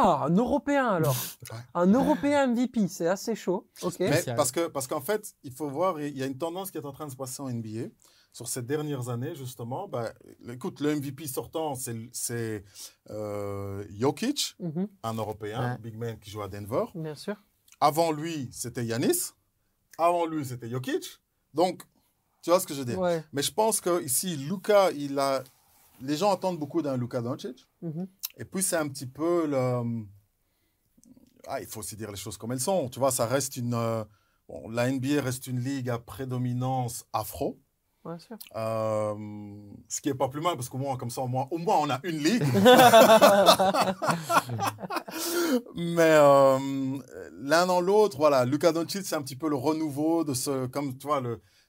Ah, un Européen alors. [laughs] Ouais. Un Européen MVP, c'est assez chaud. Ok. Mais parce que parce qu'en fait, il faut voir, il y a une tendance qui est en train de se passer en NBA sur ces dernières années justement. Bah, écoute, le MVP sortant, c'est c'est euh, Jokic, Mhm, un Européen, Ouais. big man qui joue à Denver. bien sûr. Avant lui, c'était Yanis. Avant lui, c'était Jokic. Donc, tu vois ce que je veux dire. Ouais. Mais je pense que ici, Luka, il a. Les gens attendent beaucoup d'un Luka Doncic. mhm. Et puis, c'est un petit peu le. Ah, il faut aussi dire les choses comme elles sont. Tu vois, ça reste une. euh, bon, la NBA reste une ligue à prédominance afro. Bien sûr. Euh, ce qui est pas plus mal parce qu'au moins, comme ça, au moins, au moins on a une ligue. [laughs] Mais euh, l'un dans l'autre, voilà, Luka Doncic, c'est un petit peu le renouveau de ce. Comme tu vois,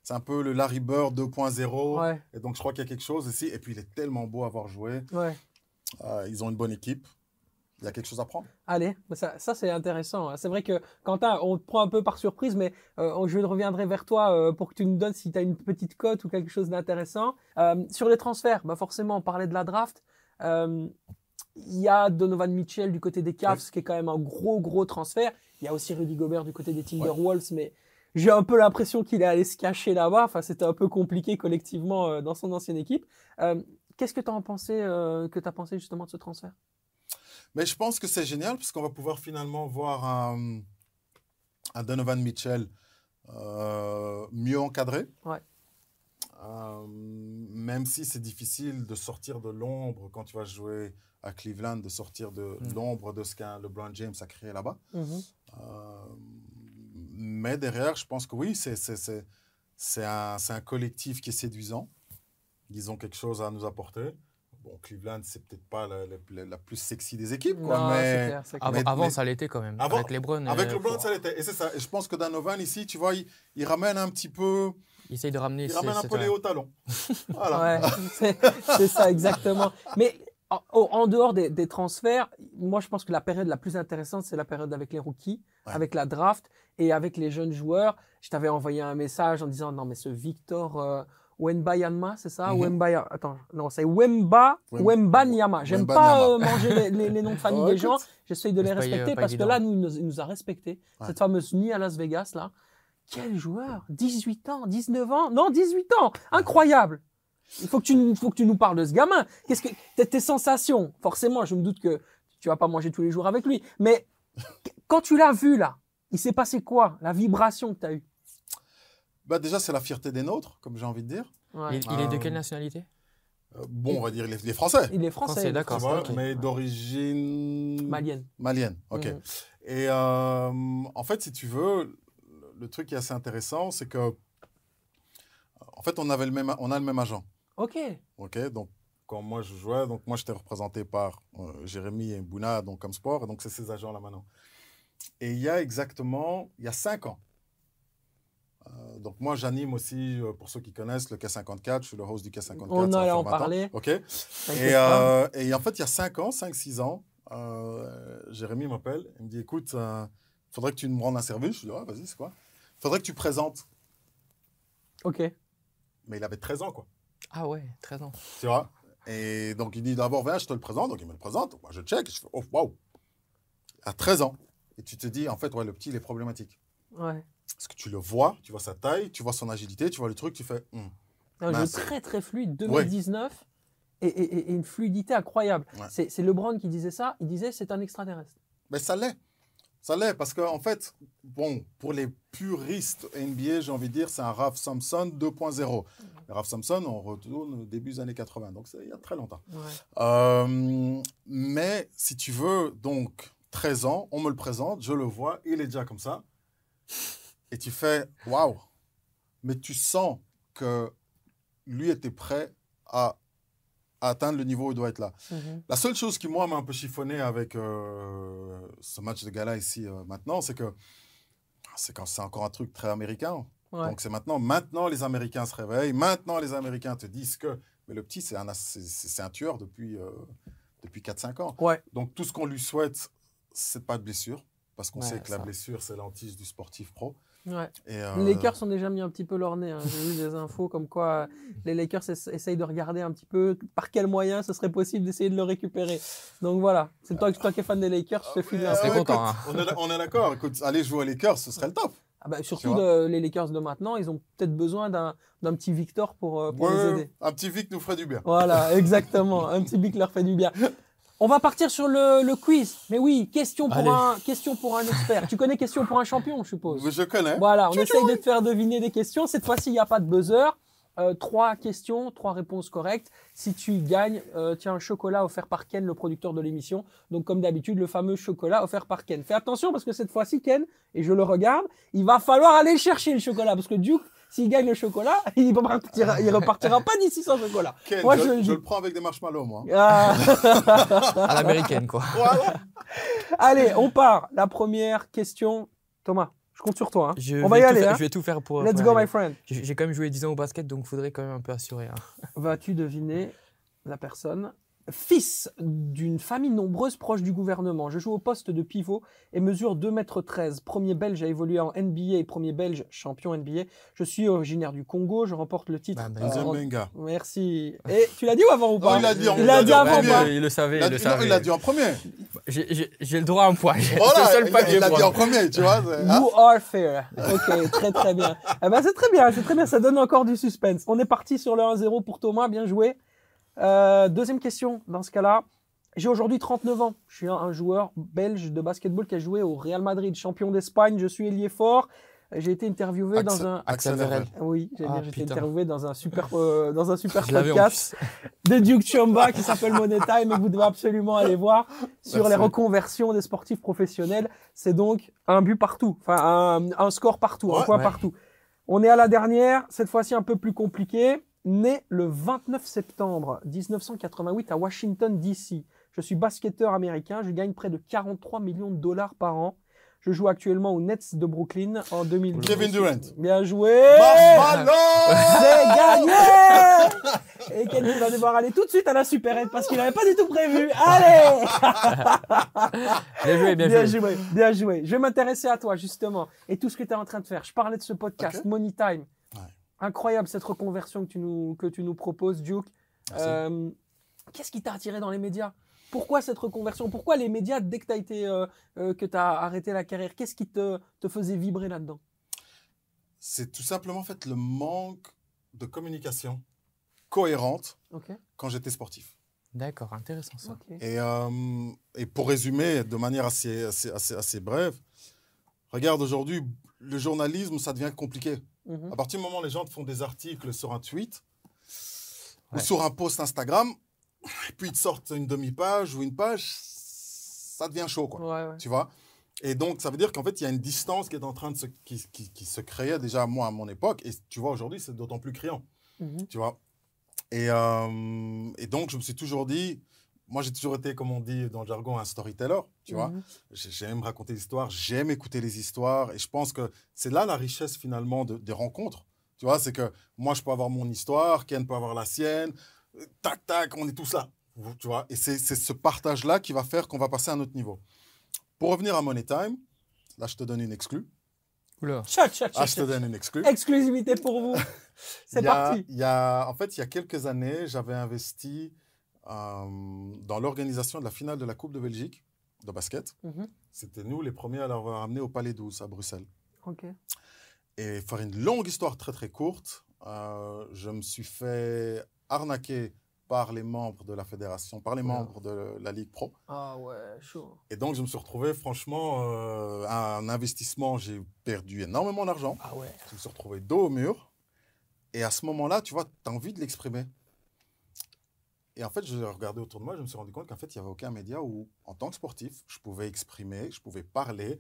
c'est un peu le Larry Bird 2.0. Ouais, Et donc, je crois qu'il y a quelque chose ici. Et puis, il est tellement beau à avoir joué. ouais. Euh, ils ont une bonne équipe. Il y a quelque chose à prendre. Allez, ça, ça c'est intéressant. hein. C'est vrai que Quentin, on te prend un peu par surprise, mais euh, je reviendrai vers toi euh, pour que tu nous donnes si tu as une petite cote ou quelque chose d'intéressant. Sur les transferts, bah forcément, on parlait de la draft. Il y a Donovan Mitchell du côté des Cavs, qui est quand même un gros, gros transfert. Il y a aussi Rudy Gobert du côté des Timberwolves, mais j'ai un peu l'impression qu'il est allé se cacher là-bas. Enfin, c'était un peu compliqué collectivement dans son ancienne équipe. Euh, Qu'est-ce que tu as pensé, euh, que as pensé justement de ce transfert? Mais je pense que c'est génial parce qu'on va pouvoir finalement voir un, un Donovan Mitchell euh, mieux encadré. Ouais. Euh, même si c'est difficile de sortir de l'ombre quand tu vas jouer à Cleveland, de sortir de Mm. l'ombre de ce qu'un LeBron James a créé là-bas. Mhm. Euh, mais derrière, je pense que oui, un, c'est un collectif qui est séduisant. Ils ont quelque chose à nous apporter. Bon, Cleveland, c'est peut-être pas la, la- la plus sexy des équipes, quoi, Non, c'est mais clair, c'est clair. Avant, Mais- avant, mais- ça l'était quand même. Avant- avec LeBron. avec euh, LeBron, faut- ça l'était. Et c'est ça. Et je pense que Donovan, ici, tu vois, il, il ramène un petit peu, Il essaye de ramener. il ramène un peu les hauts talons. [laughs] Voilà. Ouais, c'est c'est ça exactement. Mais en, en dehors des, des transferts, moi je pense que la période la plus intéressante, c'est la période avec les rookies, Ouais. avec la draft et avec les jeunes joueurs. Je t'avais envoyé un message en disant non mais ce Victor euh, Wembayama, c'est ça? Mhm. Wembaya, attends, non c'est Wemba Wem- Wembanyama. J'aime pas euh, manger les, les- les noms de famille Ouais, des gens. J'essaye de les pas- respecter pas parce que là nous, il nous, il nous a respecté. Ouais. Cette fameuse nuit à Las Vegas là. Quel joueur? 18 ans, 19 ans? Non, 18 ans Incroyable Il faut que tu, nous- faut que tu nous parles de ce gamin. Qu'est-ce que tes, tes sensations? Forcément, je me doute que tu vas pas manger tous les jours avec lui. Mais [laughs] quand tu l'as vu là, il s'est passé quoi? La vibration que tu as eue? Bah, déjà, c'est la fierté des nôtres, comme j'ai envie de dire. Ouais. Il, il est de Euh, quelle nationalité? Euh, bon, on va dire les, les Français. Il est français. Français, il est d'accord, tu français, vois, ok. mais d'origine Malienne. malienne. Ok. Mhm. Et euh, en fait, si tu veux, le- le truc qui est assez intéressant, c'est que en fait, on avait le même, on a le même agent. Ok. Ok. Donc, quand moi je jouais, donc moi j'étais représenté par euh, Jérémy et Bouna, donc comme sport, et donc c'est ces agents là maintenant. Et il y a exactement, il y a cinq ans. Euh, donc moi j'anime aussi, euh, pour ceux qui connaissent, le K54, je suis le host du K54. On ça allait en 20 ans. parler. Ok? Et, euh, et en fait, il y a 5 ans, 5-6 ans, euh, Jérémy m'appelle. Il me dit Écoute, il faudrait que tu me rendes un service. Je lui dis Ah, vas-y, c'est quoi? Il faudrait que tu présentes. Ok. Mais il avait 13 ans, quoi. Ah ouais, 13 ans. Tu vois? Et donc, il dit D'abord, viens, je te le présente. Donc, il me le présente. Moi, je check. Je fais Oh, waouh À 13 ans. Et tu te dis En fait, ouais, le petit, il est problématique. Ouais. Parce que tu le vois, tu vois sa taille, tu vois son agilité, tu vois le truc, tu fais Hum. Un jeu Mince. très très fluide, 2019, et, et- et- et une fluidité incroyable. Ouais. C'est LeBron qui disait ça, il disait c'est un extraterrestre. Mais ça l'est. Ça l'est parce qu'en en fait, bon, pour les puristes NBA, j'ai envie de dire, c'est un Raph Samson 2.0. Le Raph Samson, on retourne au début des années 80, donc c'est il y a très longtemps. Ouais. Euh, mais si tu veux, donc 13 ans, on me le présente, je le vois, il est déjà comme ça. Et tu fais, waouh! Mais tu sens que lui était prêt à, à atteindre le niveau où il doit être là. Mhm. La seule chose qui, moi, m'a un peu chiffonné avec euh, ce match de gala ici euh, maintenant, c'est que c'est quand c'est encore un truc très américain. Ouais. Donc c'est maintenant, maintenant les Américains se réveillent, maintenant les Américains te disent que, mais le petit c'est un, c'est- tueur depuis, euh, depuis 4-5 ans. Ouais. Donc tout ce qu'on lui souhaite, c'est pas de blessure, parce qu'on Ouais, sait que la blessure c'est l'antige du sportif pro. Ouais. Et, euh, Les Lakers ont déjà mis un petit peu leur nez. hein. J'ai vu des infos comme quoi euh, les Lakers ess- essayent de regarder un petit peu par quel moyen ce serait possible d'essayer de le récupérer. Donc voilà, c'est toi, toi qui es fan des Lakers, je te file content, hein. écoute, On est, d'accord, écoute, aller jouer aux Lakers, ce serait le top. Ah bah, surtout de- les Lakers de maintenant, ils ont peut-être besoin d'un petit Victor pour, euh, pour les aider. un petit Vic nous ferait du bien. Voilà, exactement. un petit bic leur fait du bien. [laughs] On va partir sur le, le quiz. Mais oui, question pour, Allez. un, question pour un expert. tu connais question pour un champion, je suppose. Je connais. Voilà, on essaye de te faire deviner des questions. Cette fois-ci, il n'y a pas de buzzer. Euh, trois questions, trois réponses correctes. Si tu gagnes, euh, as un chocolat offert par Ken, le producteur de l'émission. Donc, comme d'habitude, le fameux chocolat offert par Ken. Fais attention parce que cette fois-ci, Ken, et je le regarde, il va falloir aller chercher le chocolat parce que Duke, s'il gagne le chocolat, [laughs] il repartira, il repartira pas d'ici sans chocolat. Ken, Moi, je, je le je dis. le prends avec des marshmallows, moi. Ah. À l'américaine, quoi. [laughs] Voilà. Allez, on part. La première question. Thomas, je compte sur toi. hein. Je On va vais y tout aller. faire- hein. Je vais tout faire pour. Let's pour go, aller. my friend. J'ai j'ai quand même joué 10 ans au basket, donc il faudrait quand même un peu assurer. hein. Vas-tu deviner la personne Fils d'une famille nombreuse proche du gouvernement. Je joue au poste de pivot et mesure 2m13. Premier belge à évoluer en NBA et premier belge champion NBA. Je suis originaire du Congo. Je remporte le titre. Bah, bah, euh, en-. Merci. Et tu l'as dit ou avant ou pas il l'a dit en- Il l'a dit avant pas Il le savait, Il a, il le dit- non, savait. il a dit en premier. J'ai- J'ai j'ai le droit à un point. C'est Voilà, le seul il, papier il a pour dit en premier, tu vois. c'est- hein. You are fair. Ok, très très bien. Eh ben, c'est très bien, c'est très bien. Ça donne encore du suspense. On est parti sur le 1-0 pour Thomas. Bien joué. Euh, deuxième question. Dans ce cas-là, j'ai aujourd'hui 39 ans. Je suis un, un joueur belge de basketball qui a joué au Real Madrid, champion d'Espagne. Je suis ailier fort. J'ai été interviewé dans un. Axel Vervel. Oui, j'ai Ah, été interviewé dans un super, [laughs] euh, dans un super podcast [laughs] de Duke Chomba qui s'appelle Money Time et que vous devez absolument aller voir sur Merci. les reconversions des sportifs professionnels. C'est donc un but partout, enfin un, un score partout, un point Ouais. partout. On est à la dernière, cette fois-ci un peu plus compliqué. Né le 29 septembre 1988 à Washington, D.C. Je suis basketteur américain, je gagne près de 43 millions de dollars par an. Je joue actuellement aux Nets de Brooklyn en 2010. Kevin Durant. Bien joué c'est gagné [laughs] Et qui va devoir aller tout de suite à la supérette parce qu'il n'avait pas du tout prévu. Allez Bien joué, bien, Bien joué. joué, bien joué. Je vais m'intéresser à toi justement et tout ce que tu es en train de faire. Je parlais de ce podcast. Money Time. Incroyable cette reconversion que tu nous, que tu nous proposes, Duke. Euh, Qu'est-ce qui t'a attiré dans les médias? Pourquoi cette reconversion? Pourquoi les médias dès que tu as été, euh, euh, que tu as arrêté la carrière Qu'est-ce qui te, te faisait vibrer là-dedans? C'est tout simplement en fait le manque de communication cohérente quand j'étais sportif. D'accord, intéressant ça. Et, euh, et pour résumer de manière assez, assez, assez, assez brève, regarde aujourd'hui, le journalisme, ça devient compliqué. Mhm. À partir du moment où les gens te font des articles sur un tweet ou sur un post Instagram, et puis ils te sortent une demi-page ou une page, ça devient chaud, quoi. Ouais, ouais. Tu vois? Et donc, ça veut dire qu'en fait, il y a une distance qui est en train de se, qui, qui, qui se créait déjà, moi, à mon époque. Et tu vois, aujourd'hui, c'est d'autant plus criant. Mhm. Tu vois? Et, euh, et donc, je me suis toujours dit, moi, j'ai toujours été, comme on dit dans le jargon, un storyteller. Tu vois Mhm. J'ai- J'aime raconter des histoires, j'aime écouter les histoires. Et je pense que c'est là la richesse, finalement, de- des rencontres. Tu vois, c'est que moi, je peux avoir mon histoire, Ken peut avoir la sienne. Tac, tac, on est tous là. Tu vois Et c'est ce partage-là qui va faire qu'on va passer à un autre niveau. Pour revenir à Money Time, là, je te donne une exclue. Oula. Tcha, tcha, tcha, Ah, je te donne une exclue. Exclusivité pour vous. [laughs] C'est parti. il y a, en fait, il y a quelques années, j'avais investi euh, dans l'organisation de la finale de la Coupe de Belgique de basket. Mhm. C'était nous les premiers à l'avoir amené au Palais 12 à Bruxelles. Ok. Et faire une longue histoire très très courte, euh, je me suis fait arnaquer par les membres de la fédération, par les membres de la Ligue Pro. Ah ouais, chaud. Et donc, je me suis retrouvé, franchement, euh, un investissement, j'ai perdu énormément d'argent. Ah ouais. Je me suis retrouvé dos au mur. Et à ce moment-là, tu vois, tu as envie de l'exprimer. Et en fait, je regardais autour de moi, je me suis rendu compte qu'en fait, il n'y avait aucun média où, en tant que sportif, je pouvais exprimer, je pouvais parler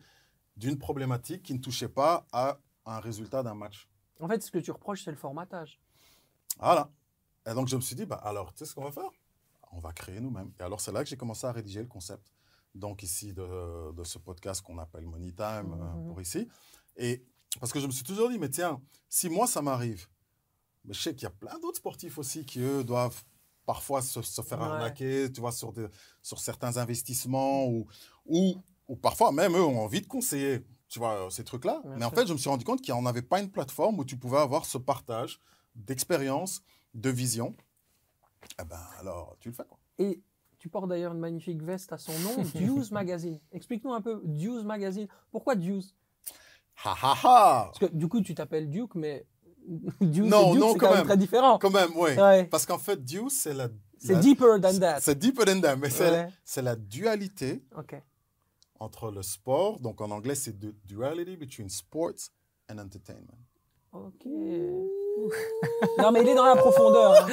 d'une problématique qui ne touchait pas à un résultat d'un match. En fait, ce que tu reproches, c'est le formatage. Voilà. Et donc, je me suis dit, bah, alors, tu sais ce qu'on va faire? On va créer nous-mêmes. Et alors, c'est là que j'ai commencé à rédiger le concept. Donc, ici, de, de ce podcast qu'on appelle Money Time, euh, Mhm. pour ici. Et parce que je me suis toujours dit, mais tiens, si moi, ça m'arrive, mais je sais qu'il y a plein d'autres sportifs aussi qui, eux, doivent parfois se, se faire Ouais. arnaquer, tu vois, sur, des, sur certains investissements ou, ou, ou parfois même eux ont envie de conseiller, tu vois, ces trucs-là. Bien Mais en fait, je me suis rendu compte qu'il n'y en avait pas une plateforme où tu pouvais avoir ce partage d'expérience, de vision. Eh ben, alors, tu le fais, quoi. Et tu portes d'ailleurs une magnifique veste à son nom, [laughs] Deuce Magazine. Explique-nous un peu, Deuce Magazine. Pourquoi Deuce Ha ha ha Parce que du coup, tu t'appelles Duke, mais Deuce Non, et Duke, non, quand quand même très différent. Quand même, oui. Ouais. Parce qu'en fait, Deuce, c'est la... C'est la- deeper than that. C'est deeper than that, mais c'est Ouais. c'est la dualité Ok. entre le sport, donc en anglais, c'est the duality between sports and entertainment. Ok. Non, mais il est dans la profondeur. hein.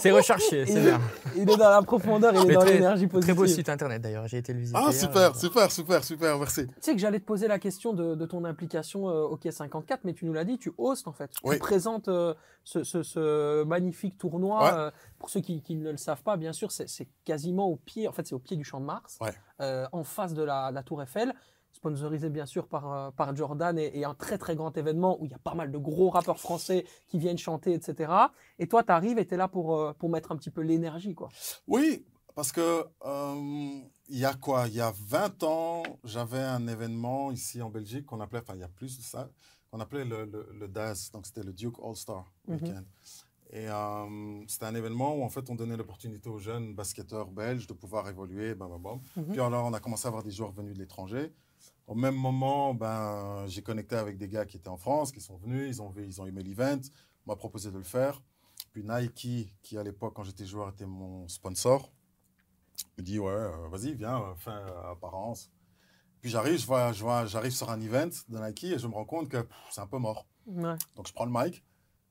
C'est recherché, c'est Il, bien. il est dans la profondeur, il est Mais dans l'énergie positive. Très beau site internet d'ailleurs, j'ai été le visiter. Ah, hier. super, super, super, super, merci. Tu sais que j'allais te poser la question de, de ton implication euh, au Quai 54, mais tu nous l'as dit, tu hostes en fait. Oui. Tu présentes euh, ce, ce- ce magnifique tournoi. Ouais. euh, pour ceux qui, qui ne le savent pas, bien sûr, c'est quasiment au pied, en fait, c'est au pied du Champ de Mars, Ouais. euh, en face de la, la Tour Eiffel. Sponsorisé bien sûr par, euh, par Jordan et, et un très très grand événement où il y a pas mal de gros rappeurs français qui viennent chanter, etc. Et toi, tu arrives et tu es là pour, euh, pour mettre un petit peu l'énergie. quoi. Oui, parce que euh, il y a quoi? Il y a 20 ans, j'avais un événement ici en Belgique qu'on appelait, enfin il y a plus de ça, qu'on appelait le, le, le DAS, donc c'était le Duke All-Star Mhm. Weekend. Et euh, c'était un événement où en fait on donnait l'opportunité aux jeunes basketteurs belges de pouvoir évoluer, bam, bam, bam. Mhm. Puis alors on a commencé à avoir des joueurs venus de l'étranger. Au même moment, ben, j'ai connecté avec des gars qui étaient en France, qui sont venus, ils ont, vu, ils ont aimé l'event, m'a proposé de le faire. Puis Nike, qui à l'époque, quand j'étais joueur, était mon sponsor, me dit Ouais, euh, vas-y, viens, euh, fais euh, apparence. Puis j'arrive, je vois, je vois, j'arrive sur un event de Nike et je me rends compte que c'est un peu mort. Ouais. Donc je prends le mic,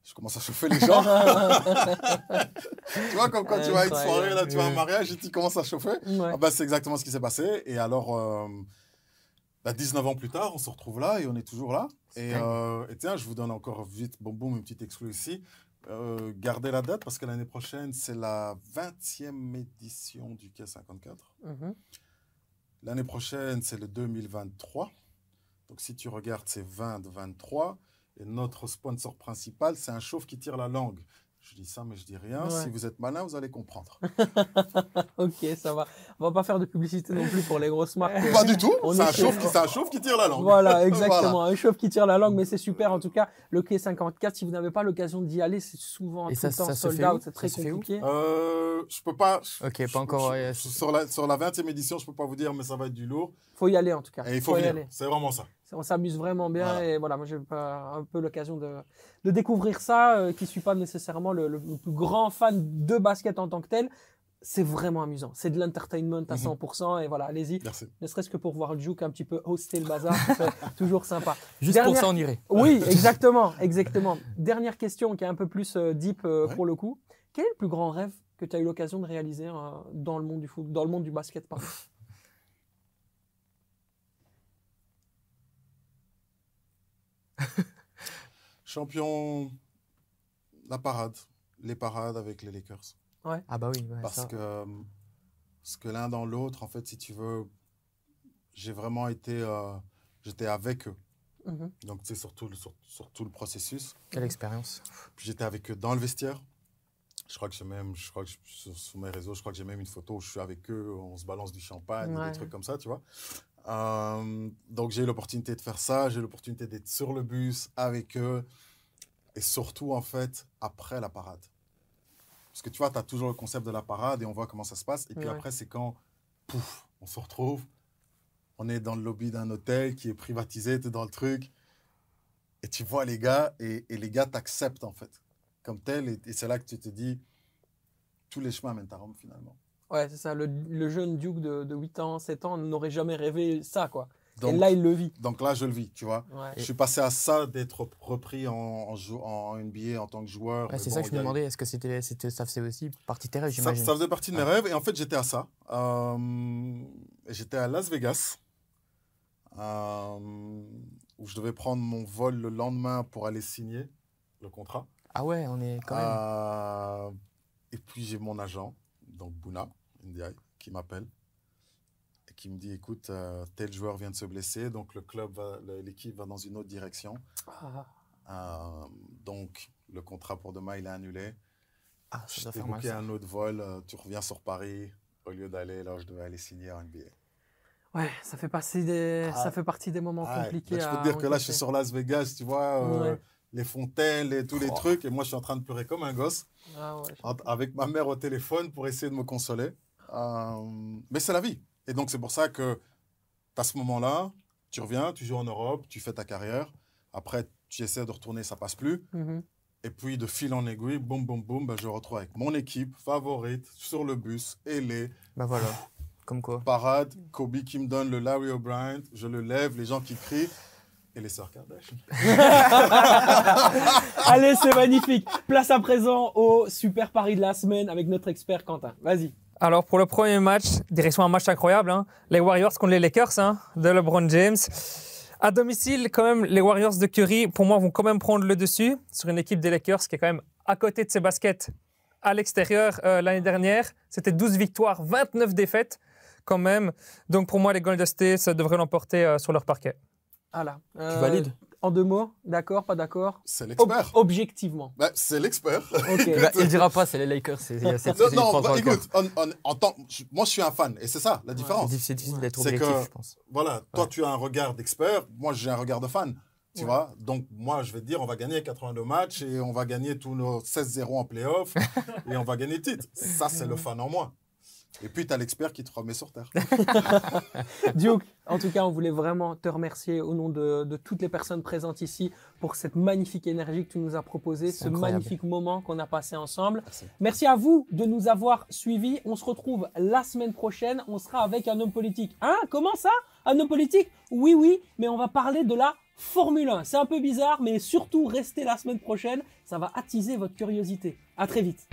je commence à chauffer les gens. [laughs] tu vois, comme quand tu vas à une soirée, là, tu vas à un mariage et tu commences à chauffer. Ouais. Ah bah, c'est exactement ce qui s'est passé. Et alors, bah, 19 ans plus tard, on se retrouve là et on est toujours là. Et, euh, et tiens, je vous donne encore vite, boum boum, une petite exclue ici. Euh, gardez la date parce que l'année prochaine, c'est la 20e édition du Quai 54. Mhm. L'année prochaine, c'est le 2023. Donc, si tu regardes, c'est 2023. Et notre sponsor principal, c'est un chauve qui tire la langue. Je dis ça, mais je dis rien. Ouais. Si vous êtes malin, vous allez comprendre. [laughs] Ok, ça va. On va pas faire de publicité non plus pour les grosses marques. Pas du tout. C'est est un, chauve qui, un tire la langue. [laughs] Voilà, exactement. Un chauve qui tire la langue, mais c'est super. En tout cas, le quai 54, si vous n'avez pas l'occasion d'y aller, c'est souvent Et tout ça- temps ça se sold fait out. C'est très Ça se fait où compliqué. Euh, je peux pas. Ok, pas encore, je- je- sur, la, sur la 20e édition, je peux pas vous dire, mais ça va être du lourd. Faut y aller en tout cas. Et il faut, y venir. aller. C'est vraiment ça. On s'amuse vraiment bien Voilà. et voilà, moi j'ai un peu l'occasion de, de découvrir ça, euh, qui suis pas nécessairement le, le plus grand fan de basket en tant que tel. C'est vraiment amusant. C'est de l'entertainment à Mhm. 100% et voilà, allez-y. Ne serait-ce que pour voir le Juke un petit peu hoster le bazar, c'est [laughs] toujours sympa. Juste Dernière- pour ça, on irait. Oui, [laughs] exactement, exactement. Dernière question qui est un peu plus euh, deep euh, Ouais. pour le coup. Quel est le plus grand rêve que tu as eu l'occasion de réaliser euh, dans le monde du foot, dans le monde du basket pardon? [laughs] Champion, la parade. Les parades avec les Lakers. Ah bah oui, ouais, Parce ça. que, euh, parce que l'un dans l'autre, en fait, si tu veux, j'ai vraiment été. euh, J'étais avec eux. Mhm. Donc, c'est surtout le, sur, sur tout le processus. Quelle expérience. Puis j'étais avec eux dans le vestiaire. Je crois que j'ai même, je crois que sur mes réseaux, je crois que j'ai même une photo où je suis avec eux, on se balance du champagne, Ouais. des trucs comme ça, tu vois. Euh, donc j'ai eu l'opportunité de faire ça, j'ai eu l'opportunité d'être sur le bus avec eux, et surtout en fait après la parade. Parce que tu vois, tu as toujours le concept de la parade et on voit comment ça se passe. Et puis Ouais. après, c'est quand, pouf, on se retrouve, on est dans le lobby d'un hôtel qui est privatisé, tu es dans le truc, et tu vois les gars, et, et les gars t'acceptent en fait, comme tel, et, et c'est là que tu te dis, tous les chemins mènent à Rome finalement. Ouais, c'est ça. Le, le jeune Duke de, de 8 ans, 7 ans n'aurait jamais rêvé ça, quoi. Donc, et là, il le vit. donc là, je le vis, tu vois. Ouais. Je suis passé à ça d'être repris en, en, en NBA en tant que joueur. Ouais, c'est bon, ça que je me demandais. Est-ce que c'était, c'était, ça faisait aussi partie de tes rêves, Ça, j'imagine ça faisait partie de mes Ah. rêves et en fait j'étais à ça. Euh, j'étais à Las Vegas euh, où je devais prendre mon vol le lendemain pour aller signer le contrat. Ah ouais, on est quand même. Euh, et puis j'ai mon agent, donc Bouna Ndiaye, qui m'appelle et qui me dit écoute, euh, tel joueur vient de se blesser, donc le club, l'équipe va dans une autre direction. Ah, Euh, donc le contrat pour demain il est annulé. Ah, ça Je t'ai booké un autre vol, euh, tu reviens sur Paris au lieu d'aller là où je devais aller signer en NBA. ouais, ça fait, partie des, Ah. ça fait partie des moments Ah ouais. compliqués. Là, je peux te dire que là je suis sur Las Vegas, tu vois, euh, Ouais. les fontaines, et tous les Oh. trucs, et moi je suis en train de pleurer comme un gosse. Ah ouais, avec ma mère au téléphone pour essayer de me consoler. Euh, mais c'est la vie. Et donc, c'est pour ça que à ce moment-là, tu reviens, tu joues en Europe, tu fais ta carrière. Après, tu essaies de retourner, ça passe plus. Mhm. Et puis, de fil en aiguille, boum, boum, boum, ben, je retrouve avec mon équipe favorite sur le bus, et les Bah voilà, comme quoi. parades. Kobe qui me donne le Larry O'Brien, je le lève, les gens qui crient. Et les sœurs Kardashian. [laughs] Allez, c'est magnifique. Place à présent au super pari de la semaine avec notre expert Quentin. Vas-y. Alors pour le premier match, direction un match incroyable, hein. les Warriors contre les Lakers hein, de LeBron James. À domicile, quand même, les Warriors de Curry, pour moi, vont quand même prendre le dessus sur une équipe des Lakers qui est quand même à côté de ses baskets à l'extérieur euh, l'année dernière. C'était 12 victoires, 29 défaites quand même. Donc pour moi, les Golden State devraient l'emporter euh, sur leur parquet. Voilà. Tu Euh, valides En deux mots, d'accord, pas d'accord C'est Ob- l'expert. Objectivement. Ben, c'est l'expert. Bah, [laughs] Il dira pas, c'est les Lakers. C'est, Non, non, bah, écoute, en- en- en tant- moi je suis un fan, et c'est ça la différence. c'est difficile d'être C'est objectif, que- je pense. Voilà, toi tu as un regard d'expert, moi j'ai un regard de fan. Tu Ouais. vois Donc moi je vais te dire, on va gagner 82 matchs et on va gagner tous nos 16-0 en playoff [laughs] et on va gagner le titre. Ça c'est le fan en moi. Et puis tu as l'expert qui te remet sur terre. [laughs] Duke, en tout cas, on voulait vraiment te remercier au nom de, de toutes les personnes présentes ici pour cette magnifique énergie que tu nous as proposée, ce incroyable. magnifique moment qu'on a passé ensemble. Merci. Merci à vous de nous avoir suivis. On se retrouve la semaine prochaine. On sera avec un homme politique. Hein? Comment ça? À nos politiques, oui, oui, mais on va parler de la Formule 1. C'est un peu bizarre, mais surtout restez la semaine prochaine, ça va attiser votre curiosité. À très vite.